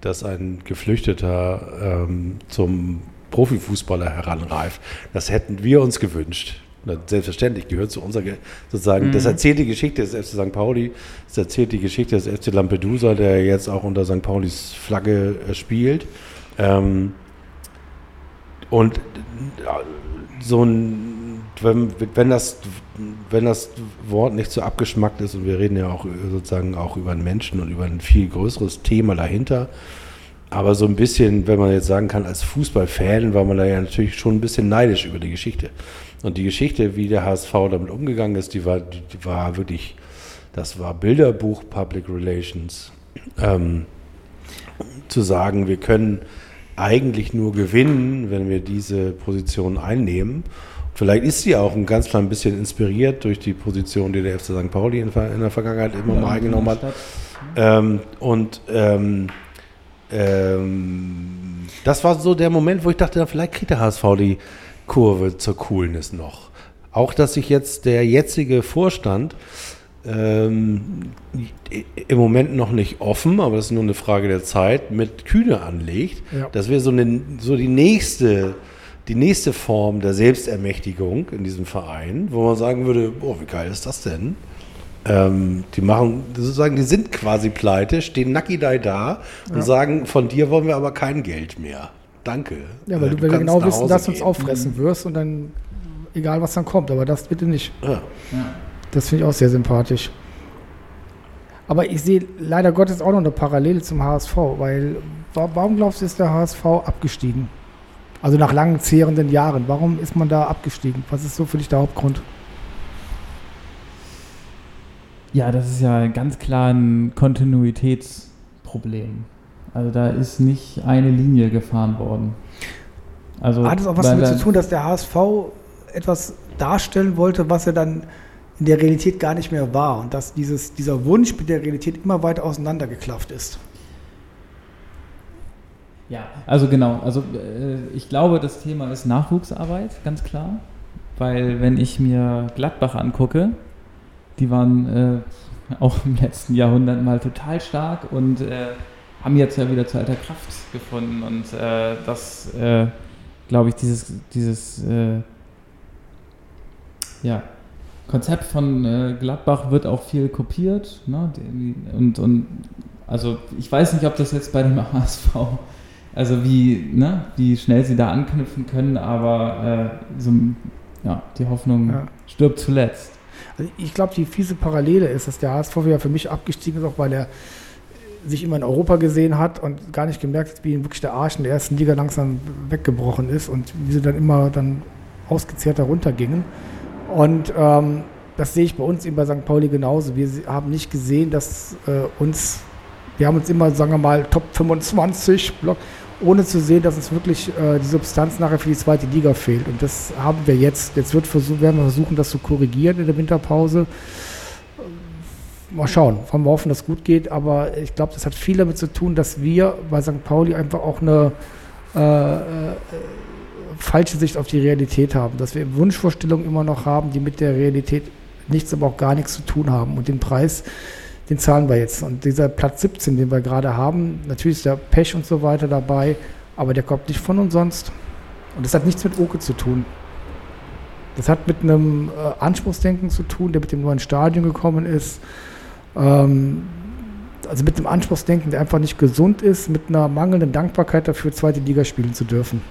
dass ein Geflüchteter ähm, zum Profifußballer heranreift? Das hätten wir uns gewünscht. Selbstverständlich gehört zu unserer, Ge- sozusagen, das erzählt die Geschichte des FC St. Pauli, das erzählt die Geschichte des FC Lampedusa, der jetzt auch unter St. Paulis Flagge äh, spielt. Ähm, und äh, so ein, wenn, wenn, das, wenn das Wort nicht so abgeschmackt ist, und wir reden ja auch äh, sozusagen auch über einen Menschen und über ein viel größeres Thema dahinter, aber so ein bisschen, wenn man jetzt sagen kann, als Fußballfan war man da ja natürlich schon ein bisschen neidisch über die Geschichte. Und die Geschichte, wie der HSV damit umgegangen ist, die war, die war wirklich, das war Bilderbuch Public Relations. Ähm, zu sagen, wir können eigentlich nur gewinnen, wenn wir diese Position einnehmen. Vielleicht ist sie auch ein ganz klein bisschen inspiriert durch die Position, die der FC St. Pauli in, der Vergangenheit immer mal eingenommen hat. Ähm, und ähm, ähm, das war so der Moment, wo ich dachte, vielleicht kriegt der HSV die Kurve zur Coolness noch. Auch, dass sich jetzt der jetzige Vorstand ähm, im Moment noch nicht offen, aber das ist nur eine Frage der Zeit, mit Kühne anlegt. Ja. Das wäre so, eine, so die nächste die nächste Form der Selbstermächtigung in diesem Verein, wo man sagen würde, oh, wie geil ist das denn? Ähm, die machen, sozusagen, die sind quasi pleite, stehen nackidei da und Ja. sagen, von dir wollen wir aber kein Geld mehr. Danke. Ja, weil Äh, du, weil wir genau wissen, dass du uns auffressen wirst und dann, egal was dann kommt, aber das bitte nicht. Ja. Das finde ich auch sehr sympathisch. Aber ich sehe leider Gottes auch noch eine Parallele zum HSV, weil wa- warum glaubst du, ist der HSV abgestiegen? Also nach langen, zehrenden Jahren. Warum ist man da abgestiegen? Was ist so für dich der Hauptgrund? Ja, das ist ja ganz klar ein Kontinuitätsproblem. Also da ist nicht eine Linie gefahren worden. Also Hat es auch was damit da- zu tun, dass der HSV etwas darstellen wollte, was er dann in der Realität gar nicht mehr war und dass dieses, dieser Wunsch mit der Realität immer weiter auseinandergeklafft ist? Ja, also genau. Also äh, ich glaube, das Thema ist Nachwuchsarbeit, ganz klar. Weil wenn ich mir Gladbach angucke, die waren äh, auch im letzten Jahrhundert mal total stark und äh, haben jetzt ja wieder zu alter Kraft gefunden. Und äh, das, äh, glaube ich, dieses, dieses äh, ja, Konzept von Gladbach wird auch viel kopiert. Ne? Und, und also ich weiß nicht, ob das jetzt bei dem HSV also wie, ne, wie schnell sie da anknüpfen können, aber äh, so, ja, die Hoffnung Ja. stirbt zuletzt. Also ich glaube, die fiese Parallele ist, dass der HSV ja für mich abgestiegen ist, auch weil er sich immer in Europa gesehen hat und gar nicht gemerkt hat, wie ihm wirklich der Arsch in der ersten Liga langsam weggebrochen ist und wie sie dann immer dann ausgezehrt darunter gingen. Und ähm, das sehe ich bei uns eben bei St. Pauli genauso. Wir haben nicht gesehen, dass äh, uns, wir haben uns immer, sagen wir mal, Top 25 Block, ohne zu sehen, dass uns wirklich äh, die Substanz nachher für die zweite Liga fehlt. Und das haben wir jetzt. Jetzt wird versuch, werden wir versuchen, das zu korrigieren in der Winterpause. Mal schauen, wollen wir hoffen, dass es gut geht. Aber ich glaube, das hat viel damit zu tun, dass wir bei St. Pauli einfach auch eine äh, äh, falsche Sicht auf die Realität haben. Dass wir Wunschvorstellungen immer noch haben, die mit der Realität nichts, aber auch gar nichts zu tun haben. Und den Preis, den zahlen wir jetzt. Und dieser Platz 17, den wir gerade haben, natürlich ist der Pech und so weiter dabei, aber der kommt nicht von umsonst. Und das hat nichts mit Oke zu tun. Das hat mit einem äh, Anspruchsdenken zu tun, der mit dem neuen Stadion gekommen ist. Ähm, also mit einem Anspruchsdenken, der einfach nicht gesund ist, mit einer mangelnden Dankbarkeit dafür, zweite Liga spielen zu dürfen.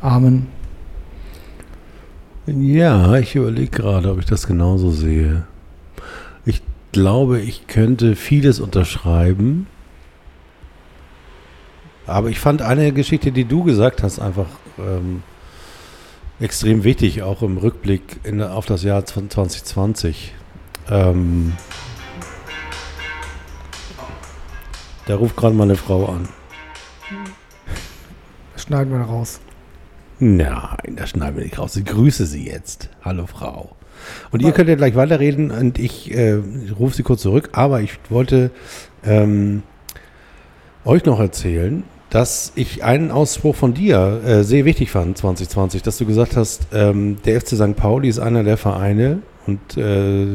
Amen. Ja, ich überlege gerade, ob ich das genauso sehe. Ich glaube, ich könnte vieles unterschreiben. Aber ich fand eine Geschichte, die du gesagt hast, einfach ähm, extrem wichtig, auch im Rückblick in, auf das Jahr 2020. Ähm, da ruft gerade meine Frau an. Schneiden wir raus. Nein, das schneiden wir nicht raus. Ich grüße Sie jetzt. Hallo Frau. Und ihr könnt ja gleich weiterreden und ich äh, rufe Sie kurz zurück. Aber ich wollte ähm, euch noch erzählen, dass ich einen Ausspruch von dir äh, sehr wichtig fand 2020, dass du gesagt hast, ähm, der FC St. Pauli ist einer der Vereine und äh,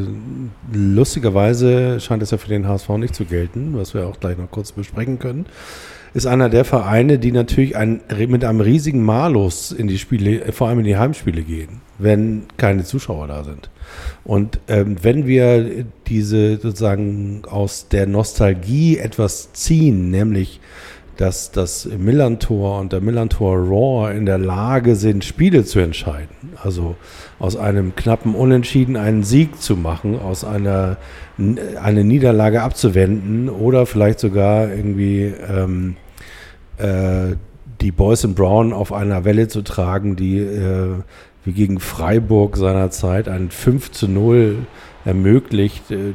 lustigerweise scheint es ja für den HSV nicht zu gelten, was wir auch gleich noch kurz besprechen können ist einer der Vereine, die natürlich ein, mit einem riesigen Malus in die Spiele, äh, vor allem in die Heimspiele gehen, wenn keine Zuschauer da sind. Und ähm, wenn wir diese sozusagen aus der Nostalgie etwas ziehen, nämlich dass das Millantor und der Millantor Raw in der Lage sind, Spiele zu entscheiden. Also aus einem knappen Unentschieden einen Sieg zu machen, aus einer eine Niederlage abzuwenden oder vielleicht sogar irgendwie ähm, äh, die Boys in Brown auf einer Welle zu tragen, die äh, wie gegen Freiburg seinerzeit ein 5 zu 0 ermöglicht äh,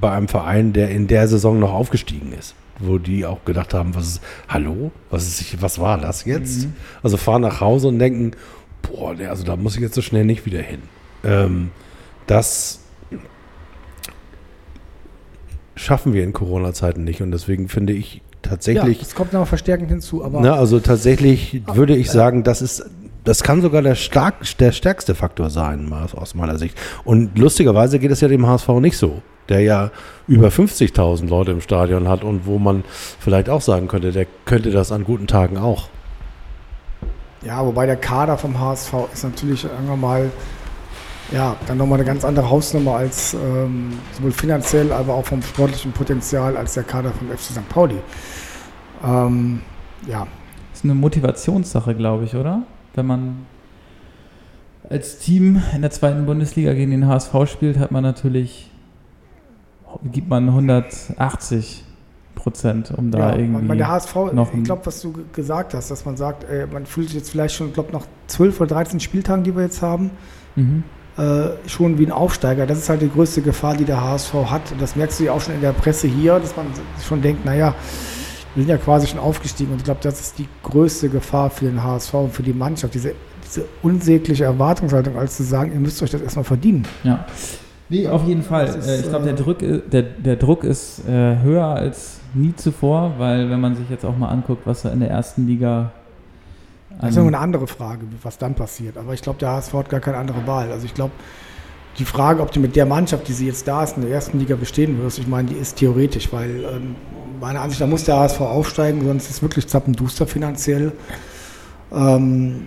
bei einem Verein, der in der Saison noch aufgestiegen ist wo die auch gedacht haben, was ist, hallo, was ist, was war das jetzt? Mhm. Also fahren nach Hause und denken, boah, also da muss ich jetzt so schnell nicht wieder hin. Ähm, das schaffen wir in Corona-Zeiten nicht und deswegen finde ich tatsächlich. Ja, das kommt noch verstärkend hinzu, aber. Na, also tatsächlich würde ich sagen, das ist das kann sogar der, stark, der stärkste Faktor sein, aus meiner Sicht. Und lustigerweise geht es ja dem HSV nicht so, der ja über 50.000 Leute im Stadion hat und wo man vielleicht auch sagen könnte, der könnte das an guten Tagen auch. Ja, wobei der Kader vom HSV ist natürlich, sagen wir mal, ja, dann nochmal eine ganz andere Hausnummer als ähm, sowohl finanziell, aber auch vom sportlichen Potenzial als der Kader vom FC St. Pauli. Ähm, ja. Das ist eine Motivationssache, glaube ich, oder? Wenn man als Team in der zweiten Bundesliga gegen den HSV spielt, hat man natürlich, gibt man 180 Prozent, um da ja, irgendwie. Und der HSV, noch ich glaube, was du gesagt hast, dass man sagt, ey, man fühlt sich jetzt vielleicht schon, ich glaube, nach 12 oder 13 Spieltagen, die wir jetzt haben, Mhm. äh, schon wie ein Aufsteiger. Das ist halt die größte Gefahr, die der HSV hat. Und das merkst du ja auch schon in der Presse hier, dass man schon denkt, naja, wir sind ja quasi schon aufgestiegen. Und ich glaube, das ist die größte Gefahr für den HSV und für die Mannschaft, diese, diese unsägliche Erwartungshaltung, als zu sagen, ihr müsst euch das erstmal verdienen. Ja. Nee, auf jeden Fall. Das ist, Äh, ich glaube, der, äh, Druck, i- der, der Druck ist äh, höher als nie zuvor, weil wenn man sich jetzt auch mal anguckt, was da in der ersten Liga Das ist ja nur eine andere Frage, was dann passiert. Aber ich glaube, der HSV hat gar keine andere Wahl. Also ich glaube, die Frage, ob du mit der Mannschaft, die sie jetzt da ist, in der ersten Liga bestehen wirst, ich meine, die ist theoretisch, weil ähm, meiner Ansicht nach muss der HSV aufsteigen, sonst ist es wirklich zappenduster finanziell. Ähm,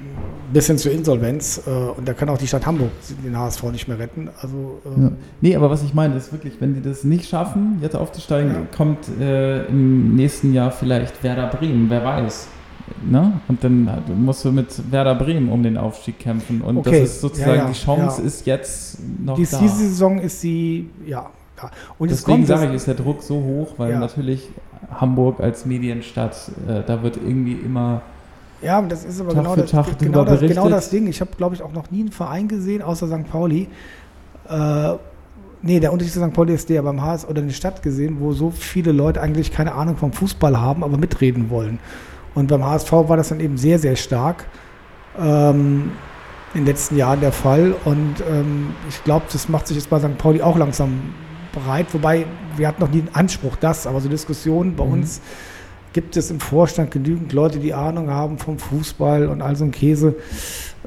bis hin zur Insolvenz. Äh, und da kann auch die Stadt Hamburg den HSV nicht mehr retten. Also ähm, Ja. Nee, aber was ich meine, ist wirklich, wenn die das nicht schaffen, jetzt aufzusteigen, Ja. kommt äh, im nächsten Jahr vielleicht Werder Bremen, wer weiß. Ne? Und dann hat- musst du mit Werder Bremen um den Aufstieg kämpfen. Und Okay. das ist sozusagen, Ja, die Chance ist jetzt noch dies, da. diese Saison ist sie, ja. Und es Deswegen sage ich, ist der Druck so hoch, weil natürlich Hamburg als Medienstadt, äh, da wird irgendwie immer Ja, und das ist aber Tag genau das, Tag genau, das, genau das Ding. Ich habe, glaube ich, auch noch nie einen Verein gesehen, außer St. Pauli. Äh, nee, der Unterschied zu St. Pauli ist der beim HS oder eine Stadt gesehen, wo so viele Leute eigentlich keine Ahnung vom Fußball haben, aber mitreden wollen. Und beim HSV war das dann eben sehr, sehr stark ähm, in den letzten Jahren der Fall. Und ähm, ich glaube, das macht sich jetzt bei St. Pauli auch langsam bereit. Wobei, wir hatten noch nie den Anspruch, das, aber so Diskussionen bei Mhm. uns gibt es im Vorstand genügend Leute, die Ahnung haben vom Fußball und all so ein Käse.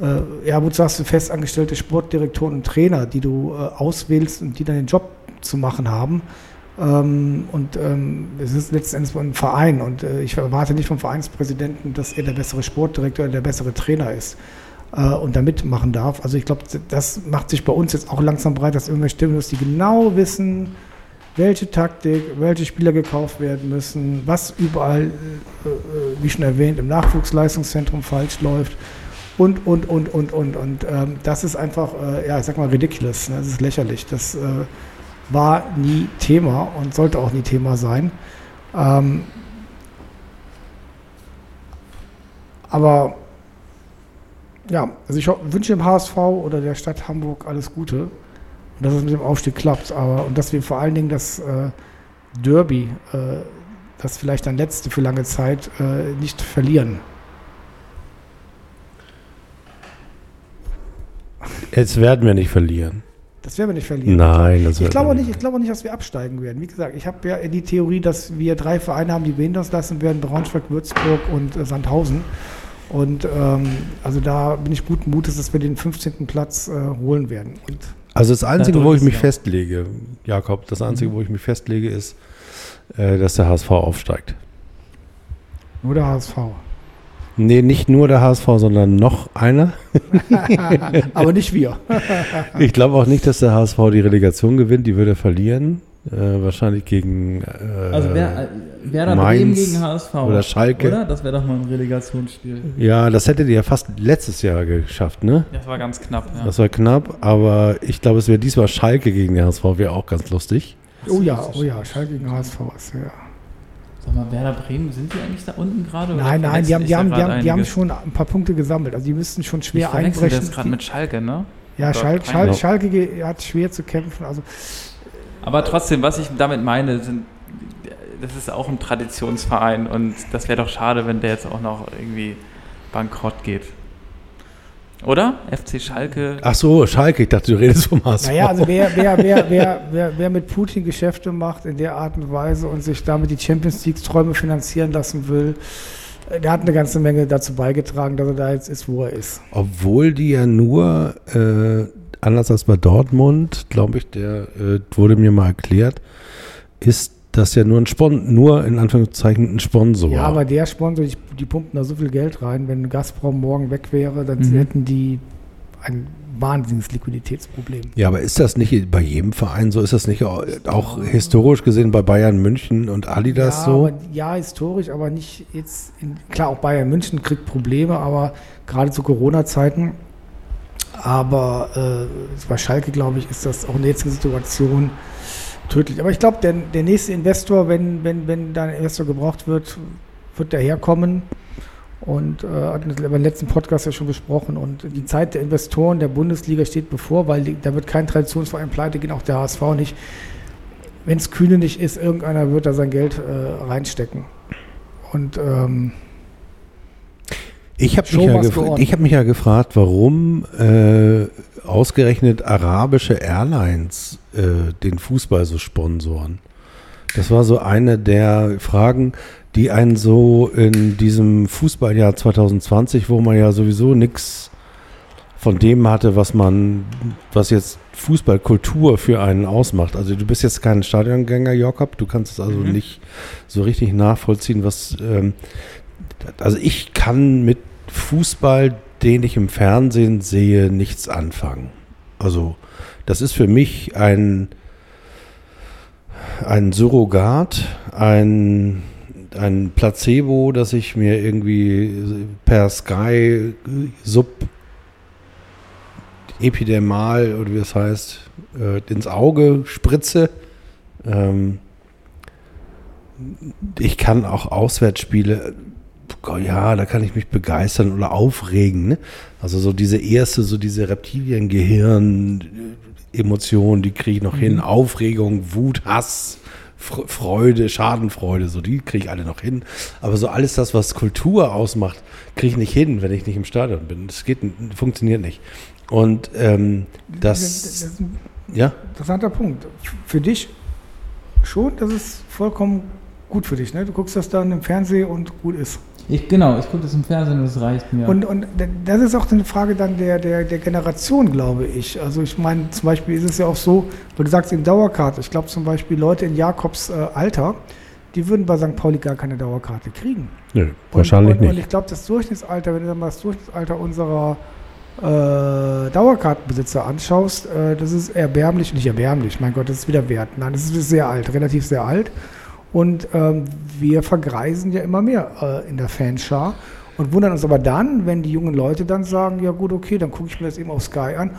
Äh, ja, wozu hast du festangestellte Sportdirektoren und Trainer, die du äh, auswählst und die dann den Job zu machen haben? Ähm, und ähm, es ist letzten Endes ein Verein und äh, ich erwarte nicht vom Vereinspräsidenten, dass er der bessere Sportdirektor oder der bessere Trainer ist äh, und da mitmachen darf. Also ich glaube, das macht sich bei uns jetzt auch langsam breit, dass irgendwelche Stimmen, die genau wissen, welche Taktik, welche Spieler gekauft werden müssen, was überall, äh, äh, wie schon erwähnt, im Nachwuchsleistungszentrum falsch läuft und, und, und, und, und. Und ähm, das ist einfach, äh, ja, ich sag mal, ridiculous. Ne? Das ist lächerlich. Das äh, war nie Thema und sollte auch nie Thema sein. Ähm, aber ja, also ich wünsche dem HSV oder der Stadt Hamburg alles Gute und dass es mit dem Aufstieg klappt. Aber und dass wir vor allen Dingen das äh, Derby, äh, das vielleicht dann letzte für lange Zeit, äh, nicht verlieren. Jetzt werden wir nicht verlieren. Das werden wir nicht verlieren. Nein, das Ich glaube nicht, ich glaube nicht, dass wir absteigen werden. Wie gesagt, ich habe ja die Theorie, dass wir drei Vereine haben, die uns lassen werden: Braunschweig, Würzburg und äh, Sandhausen. Und ähm, also da bin ich guten Mutes, dass wir den 15. Platz äh, holen werden. Und Also das Einzige, wo ich mich festlege, Jakob, das Einzige, wo ich mich festlege, ist, äh, dass der HSV aufsteigt. nur der HSV. Nee, nicht nur der HSV, sondern noch einer. Aber nicht wir. Ich glaube auch nicht, dass der HSV die Relegation gewinnt, die würde er verlieren. Äh, wahrscheinlich gegen äh, Also wer, Werder Mainz Bremen gegen HSV. oder Schalke. Oder? Das wäre doch mal ein Relegationsspiel. Ja, das hättet ihr ja fast letztes Jahr geschafft, ne? Das war ganz knapp, ja. Das war knapp, aber ich glaube, es wäre diesmal Schalke gegen den HSV, wäre auch ganz lustig. Oh ja, oh ja, Schalke gegen HSV ist ja. Sag mal, Werder Bremen, sind die eigentlich da unten gerade? oder Nein, nein, die haben, die, ich haben, die, haben, die haben schon ein paar Punkte gesammelt. Also die müssten schon Ich schwer verwechsel einbrechen. das gerade mit Schalke, ne? ja, Doch, Schal kein Schal Loch. Schalke ge- hat schwer zu kämpfen. Also Aber trotzdem, was ich damit meine, sind, das ist auch ein Traditionsverein und das wäre doch schade, wenn der jetzt auch noch irgendwie bankrott geht. Oder? FC Schalke. Ach so, Schalke, ich dachte, du redest vom HSV. Naja, also wer, wer, wer, wer, wer, wer mit Putin Geschäfte macht in der Art und Weise und sich damit die Champions League-Träume finanzieren lassen will, äh, der hat eine ganze Menge dazu beigetragen, dass er da jetzt ist, wo er ist. Obwohl die ja nur, äh, anders als bei Dortmund, glaube ich, der äh, wurde mir mal erklärt, ist das ja nur ein Spon nur in Anführungszeichen ein Sponsor. Ja, aber der Sponsor, die, die pumpen da so viel Geld rein. Wenn Gazprom morgen weg wäre, dann Mhm. hätten die ein wahnsinniges Liquiditätsproblem. Ja, aber ist das nicht bei jedem Verein so? Ist das nicht auch, auch historisch gesehen bei Bayern München und Adidas ja, so? Aber, ja, historisch, aber nicht jetzt. In, klar, auch Bayern München kriegt Probleme, aber gerade zu Corona-Zeiten. Aber äh, bei Schalke, glaube ich, ist das auch in der jetzigen Situation tödlich. Aber ich glaube, der, der nächste Investor, wenn, wenn, wenn da ein Investor gebraucht wird, wird daherkommen. Und äh, hatten wir beim letzten Podcast ja schon besprochen. Und die Zeit der Investoren der Bundesliga steht bevor, weil die, da wird kein Traditionsverein pleite gehen, auch der HSV nicht. Wenn es Kühne nicht ist, irgendeiner wird da sein Geld äh, reinstecken. Und ähm, Ich habe mich, ja ich hab mich ja gefragt, warum äh, ausgerechnet arabische Airlines äh, den Fußball so sponsoren. Das war so eine der Fragen, die einen so in diesem Fußballjahr 2020, wo man ja sowieso nichts von dem hatte, was man, was jetzt Fußballkultur für einen ausmacht. Also du bist jetzt kein Stadiongänger, Jakob, du kannst es also Mhm. nicht so richtig nachvollziehen, was ähm, also ich kann mit Fußball, den ich im Fernsehen sehe, nichts anfangen. Also das ist für mich ein, ein Surrogat, ein, ein Placebo, das ich mir irgendwie per Sky sub epidermal oder wie es heißt, äh, ins Auge spritze. Ähm, ich kann auch Auswärtsspiele, ja, da kann ich mich begeistern oder aufregen. Ne? Also so diese erste, so diese Reptiliengehirn-Emotion, die kriege ich noch hin. Aufregung, Wut, Hass, Fr- Freude, Schadenfreude, so die kriege ich alle noch hin. Aber so alles das, was Kultur ausmacht, kriege ich nicht hin, wenn ich nicht im Stadion bin. Das geht, funktioniert nicht. Und ähm, das das, ist ein ja, interessanter Punkt. Für dich schon, das ist vollkommen gut für dich. Ne? Du guckst das dann im Fernsehen und gut ist. Ich, genau, ich gucke das im Fernsehen und es reicht mir. Und, und das ist auch eine Frage dann der, der, der Generation, glaube ich. Also ich meine, zum Beispiel ist es ja auch so, weil du sagst in Dauerkarte, ich glaube zum Beispiel Leute in Jakobs äh, Alter, die würden bei St. Pauli gar keine Dauerkarte kriegen. nö, Und, wahrscheinlich und, Und nicht. ich glaube, das Durchschnittsalter, wenn du dann mal das Durchschnittsalter unserer äh, Dauerkartenbesitzer anschaust, äh, das ist erbärmlich, nicht erbärmlich, mein Gott, das ist wieder wert. Nein, das ist sehr alt, relativ sehr alt. Und ähm, wir vergreisen ja immer mehr äh, in der Fanschar und wundern uns aber dann, wenn die jungen Leute dann sagen, ja gut, okay, dann gucke ich mir das eben auf Sky an.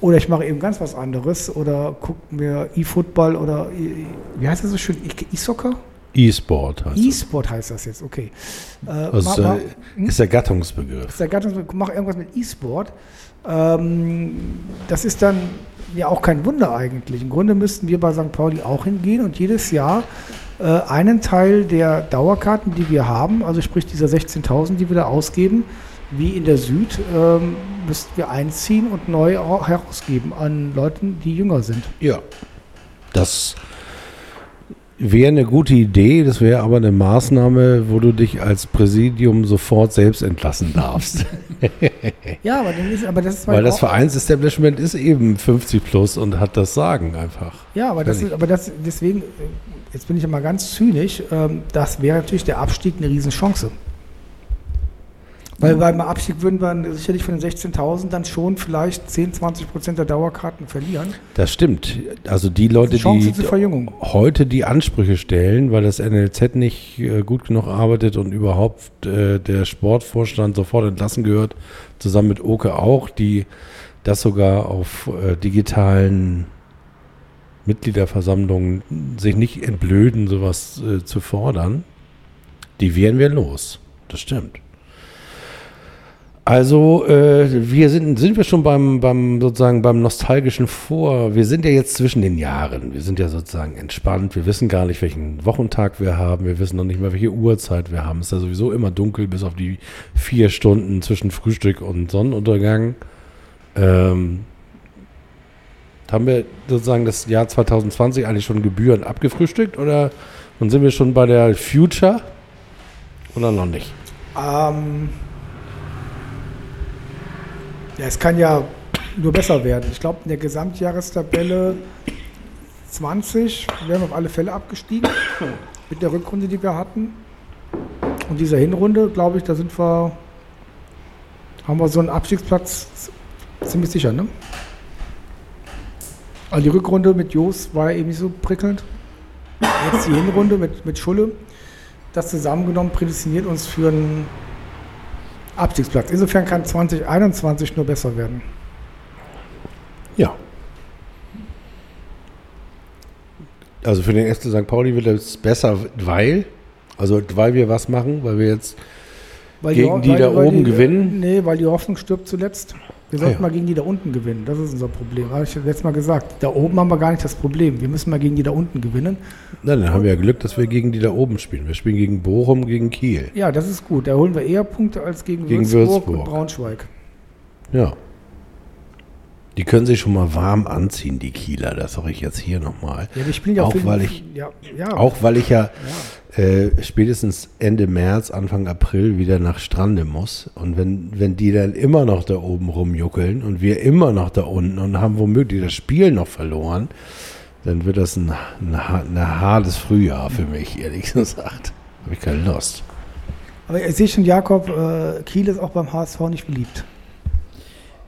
Oder ich mache eben ganz was anderes oder gucke mir E-Football oder E- wie heißt das so schön? E- E-Soccer? E-Sport heißt das. E-Sport heißt das jetzt, okay. Äh, Also, ma- ma- äh, ist der Gattungsbegriff. ist der Gattung, mach irgendwas mit E-Sport. Ähm, das ist dann ja auch kein Wunder eigentlich. Im Grunde müssten wir bei St. Pauli auch hingehen und jedes Jahr äh, einen Teil der Dauerkarten, die wir haben, also sprich dieser 16.000, die wir da ausgeben, wie in der Süd, ähm, müssten wir einziehen und neu au- herausgeben an Leuten, die jünger sind. Ja. Das wäre eine gute Idee, das wäre aber eine Maßnahme, wo du dich als Präsidium sofort selbst entlassen darfst. Ja, aber, ist, aber das ist Weil das auch- Vereinsestablishment ist eben 50 plus und hat das Sagen einfach. Ja, aber das, ist, aber das deswegen, äh, jetzt bin ich ja mal ganz zynisch, ähm, das wäre natürlich der Abstieg eine Riesenchance. Weil beim Abstieg würden wir sicherlich von den 16.000 dann schon vielleicht 10, 20 Prozent der Dauerkarten verlieren. Das stimmt. Also die Leute, Die heute die Ansprüche stellen, weil das NLZ nicht äh, gut genug arbeitet und überhaupt äh, der Sportvorstand sofort entlassen gehört, zusammen mit Oke auch, die das sogar auf äh, digitalen Mitgliederversammlungen sich nicht entblöden, sowas äh, zu fordern, die wären wir los. Das stimmt. Also, äh, wir sind, sind wir schon beim, beim sozusagen beim nostalgischen Vor. Wir sind ja jetzt zwischen den Jahren. Wir sind ja sozusagen entspannt. Wir wissen gar nicht, welchen Wochentag wir haben. Wir wissen noch nicht mal, welche Uhrzeit wir haben. Es ist ja sowieso immer dunkel, bis auf die vier Stunden zwischen Frühstück und Sonnenuntergang. Ähm, haben wir sozusagen das Jahr 2020 eigentlich schon gebührend abgefrühstückt oder und sind wir schon bei der Future oder noch nicht? Ähm, ja, es kann ja nur besser werden. Ich glaube, in der Gesamtjahrestabelle 20 wären wir auf alle Fälle abgestiegen mit der Rückrunde, die wir hatten. Und dieser Hinrunde, glaube ich, da sind wir, haben wir so einen Abstiegsplatz ziemlich sicher, ne? Also die Rückrunde mit Jos war ja eben nicht so prickelnd. Jetzt die Hinrunde mit, mit Schulle. Das zusammengenommen prädestiniert uns für einen Abstiegsplatz. Insofern kann 2021 nur besser werden. Ja. Also für den FC St. Pauli wird es besser, weil, also weil wir was machen, weil wir jetzt Weil Gegen die da oben gewinnen? Nee, weil die Hoffnung stirbt zuletzt. Wir Ah, sollten ja. mal gegen die da unten gewinnen. Das ist unser Problem. Habe ich letztes Mal gesagt. Da oben haben wir gar nicht das Problem. Wir müssen mal gegen die da unten gewinnen. Na, dann haben wir ja Glück, dass wir gegen die da oben spielen. Wir spielen gegen Bochum, gegen Kiel. Ja, das ist gut. Da holen wir eher Punkte als gegen, Gegen Würzburg, Würzburg. und Braunschweig. Ja. Die können sich schon mal warm anziehen, die Kieler. Das sage ich jetzt hier nochmal. Ja, die spielen ja Auch weil ich- Ja, ja, Auch weil ich ja. Äh, spätestens Ende März, Anfang April wieder nach Strande muss. Und wenn, wenn die dann immer noch da oben rumjuckeln und wir immer noch da unten und haben womöglich das Spiel noch verloren, dann wird das ein, ein, ein hartes Frühjahr für mich, ehrlich gesagt. Habe ich keine Lust. Aber ich sehe schon, Jakob, äh, Kiel ist auch beim HSV nicht beliebt.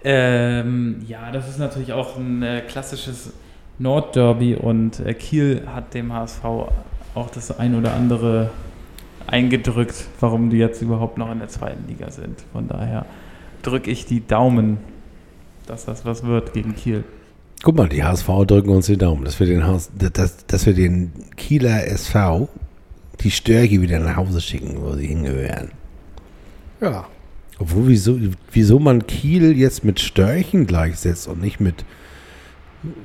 Ähm, ja, das ist natürlich auch ein äh, klassisches Nordderby und äh, Kiel hat dem HSV auch das ein oder andere eingedrückt, warum die jetzt überhaupt noch in der zweiten Liga sind. Von daher drücke ich die Daumen, dass das was wird gegen Kiel. Guck mal, die HSV drücken uns die Daumen, dass wir den, Haus, dass, dass wir den Kieler SV die Störche wieder nach Hause schicken, wo sie hingehören. Ja, Obwohl, wieso, wieso man Kiel jetzt mit Störchen gleichsetzt und nicht mit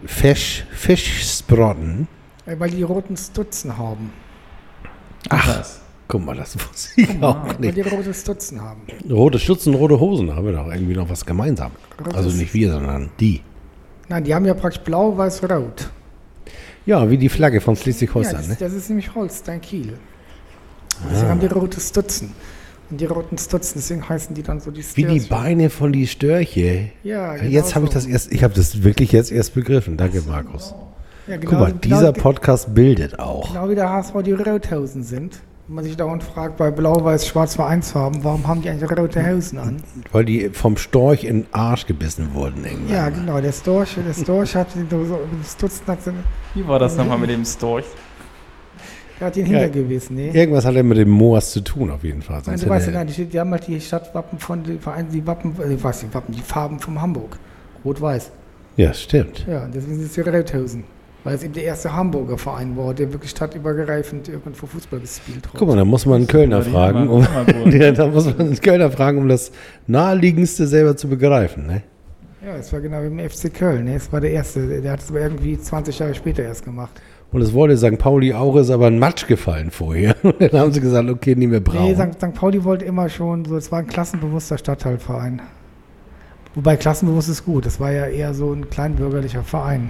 Fisch, Fischsprotten. Weil die roten Stutzen haben. Ach, Was? guck mal, das wusste ich auch Weil nicht. die rote Stutzen haben. Rote Stutzen, rote Hosen, haben wir doch irgendwie noch was gemeinsam. Also Rotes- nicht wir, sondern die. Nein, die haben ja praktisch blau, weiß, rot. Ja, wie die Flagge von Ja, Schleswig-Holstein, das, ne? das ist nämlich Holstein Kiel. Deswegen Ah. haben die rote Stutzen. Und die roten Stutzen, deswegen heißen die dann so die Wie die Störche. Beine von die Störche. Ja, genau Jetzt habe ich so. das erst, ich habe das wirklich jetzt erst begriffen. Danke, Markus. Ja, genau, Guck mal, dieser genau, Podcast bildet auch. Genau wie der HSV die Rothosen sind. Wenn man sich dauernd fragt, bei blau-weiß-schwarz Vereinsfarben, warum haben die eigentlich rote Hosen an? Weil die vom Storch in den Arsch gebissen wurden irgendwann. Ja, genau, der Storch, der Storch hat den so, Stutzen hat, Wie war das nochmal mit dem Storch? der hat den Ja. hintergewiesen, ne? Irgendwas hat er mit dem Moas zu tun, auf jeden Fall. Nein, du weißt ja, die, die haben halt die Stadtwappen von den Vereinen, die Wappen, äh, was, die Wappen, die Farben von Hamburg. Rot-Weiß. ja, stimmt. Ja, deswegen sind es die Rothosen. Weil es eben der erste Hamburger Verein war, der wirklich stadtübergreifend irgendwo Fußball gespielt hat. Guck mal, da muss man einen Kölner fragen, um, da muss man einen Kölner fragen, um das naheliegendste selber zu begreifen. Ne? Ja, es war genau wie im FC Köln. Ne? Es war der erste, der- hat es aber irgendwie 20 Jahre später erst gemacht. Und es wurde St. Pauli auch, ist aber ein Matsch gefallen vorher. Und dann haben sie gesagt, okay, nie mehr braun. Nee, St. St. Pauli wollte immer schon so, es war ein klassenbewusster Stadtteilverein. Wobei klassenbewusst ist gut, das war ja eher so ein kleinbürgerlicher Verein.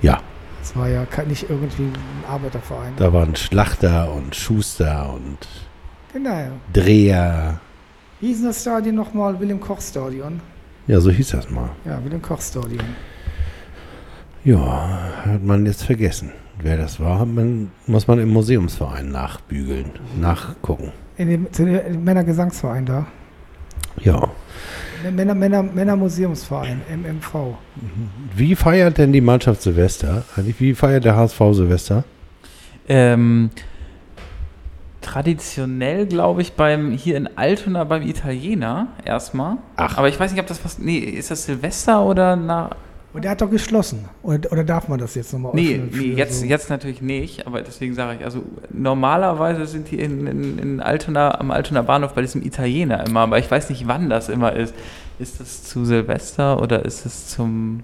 ja, Es war ja nicht irgendwie ein Arbeiterverein. da waren Schlachter und Schuster und Genau. Dreher. Wie hieß das Stadion nochmal? William Koch Stadion. Ja, so hieß das mal. Ja, William Koch Stadion. Ja, hat man jetzt vergessen. Wer das war, man, muss man im Museumsverein nachbügeln, nachgucken. In dem, zu dem Männergesangsverein da. Ja. Männer, Männer, Männermuseumsverein, MMV. Wie feiert denn die Mannschaft Silvester? Eigentlich, wie feiert der HSV Silvester? Ähm, traditionell, glaube ich, beim hier in Altona beim Italiener erstmal. Ach. Aber ich weiß nicht, ob das was. Nee, ist das Silvester oder nach. Und der hat doch geschlossen. Oder, oder darf man das jetzt nochmal Nee, nee jetzt, so- jetzt natürlich nicht, aber deswegen sage ich, also normalerweise sind die in, in, in Altona, am Altona Bahnhof bei diesem Italiener immer, aber ich weiß nicht, wann das immer ist. Ist das zu Silvester oder ist es zum.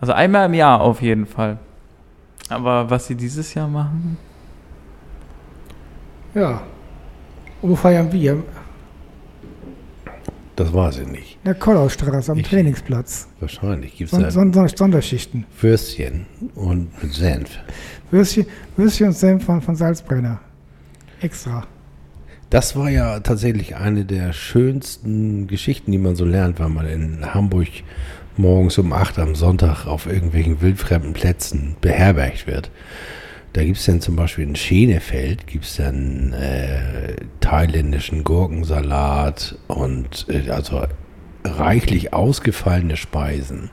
Also einmal im Jahr auf jeden Fall. Aber was sie dieses Jahr machen? Ja. Und wo feiern wir? Das weiß ich nicht. In der Kollaustraße am Ich- Trainingsplatz. Wahrscheinlich gibt es da Son, Son, Sonderschichten. Würstchen und mit Senf. Würstchen, Würstchen und Senf von, von Salzbrenner. Extra. Das war ja tatsächlich eine der schönsten Geschichten, die man so lernt, wenn man in Hamburg morgens um 8 am Sonntag auf irgendwelchen wildfremden Plätzen beherbergt wird. Da gibt es dann zum Beispiel in Schenefeld gibt es dann äh, thailändischen Gurkensalat und äh, also reichlich ausgefallene Speisen.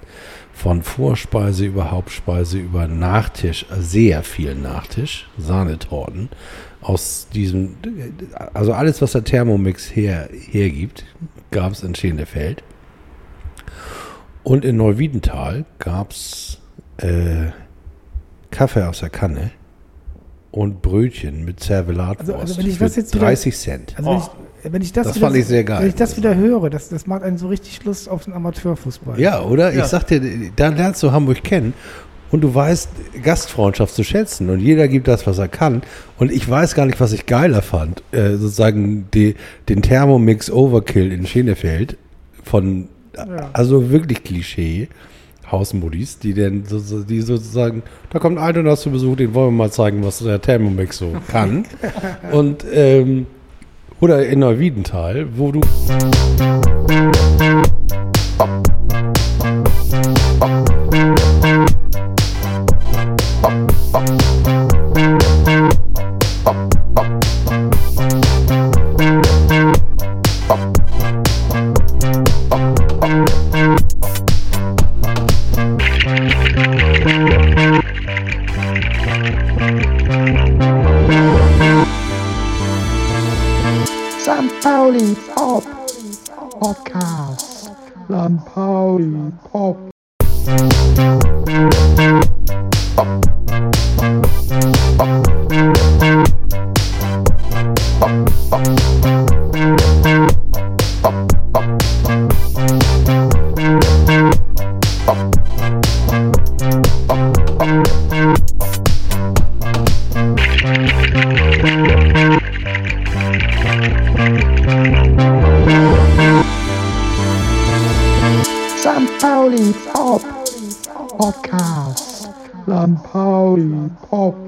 Von Vorspeise über Hauptspeise über Nachtisch, sehr viel Nachtisch, Sahnetorten. Aus diesem, also alles, was der Thermomix her, hergibt, gab es in Schenefeld. Und in Neuwiedental gab es äh, Kaffee aus der Kanne und Brötchen mit Zervelatwurst Also- also wenn ich für das jetzt wieder- 30 Cent. Also wenn, ich, wenn ich das, Das wieder, fand ich sehr geil. Wenn ich das wieder höre, das, das macht einen so richtig Lust auf den Amateurfußball. Ja, oder? Ja. Ich sag dir, da lernst du Hamburg kennen und du weißt Gastfreundschaft zu schätzen und jeder gibt das, was er kann. Und ich weiß gar nicht, was ich geiler fand. Äh, sozusagen die, den Thermomix Overkill in Schenefeld von, Ja. also wirklich Klischee. Hausmodis, die denn die sozusagen, da kommt ein und zu Besuch, den wollen wir mal zeigen, was der Thermomix so kann. und ähm, oder in Neuwiedental, wo du St. พ่อ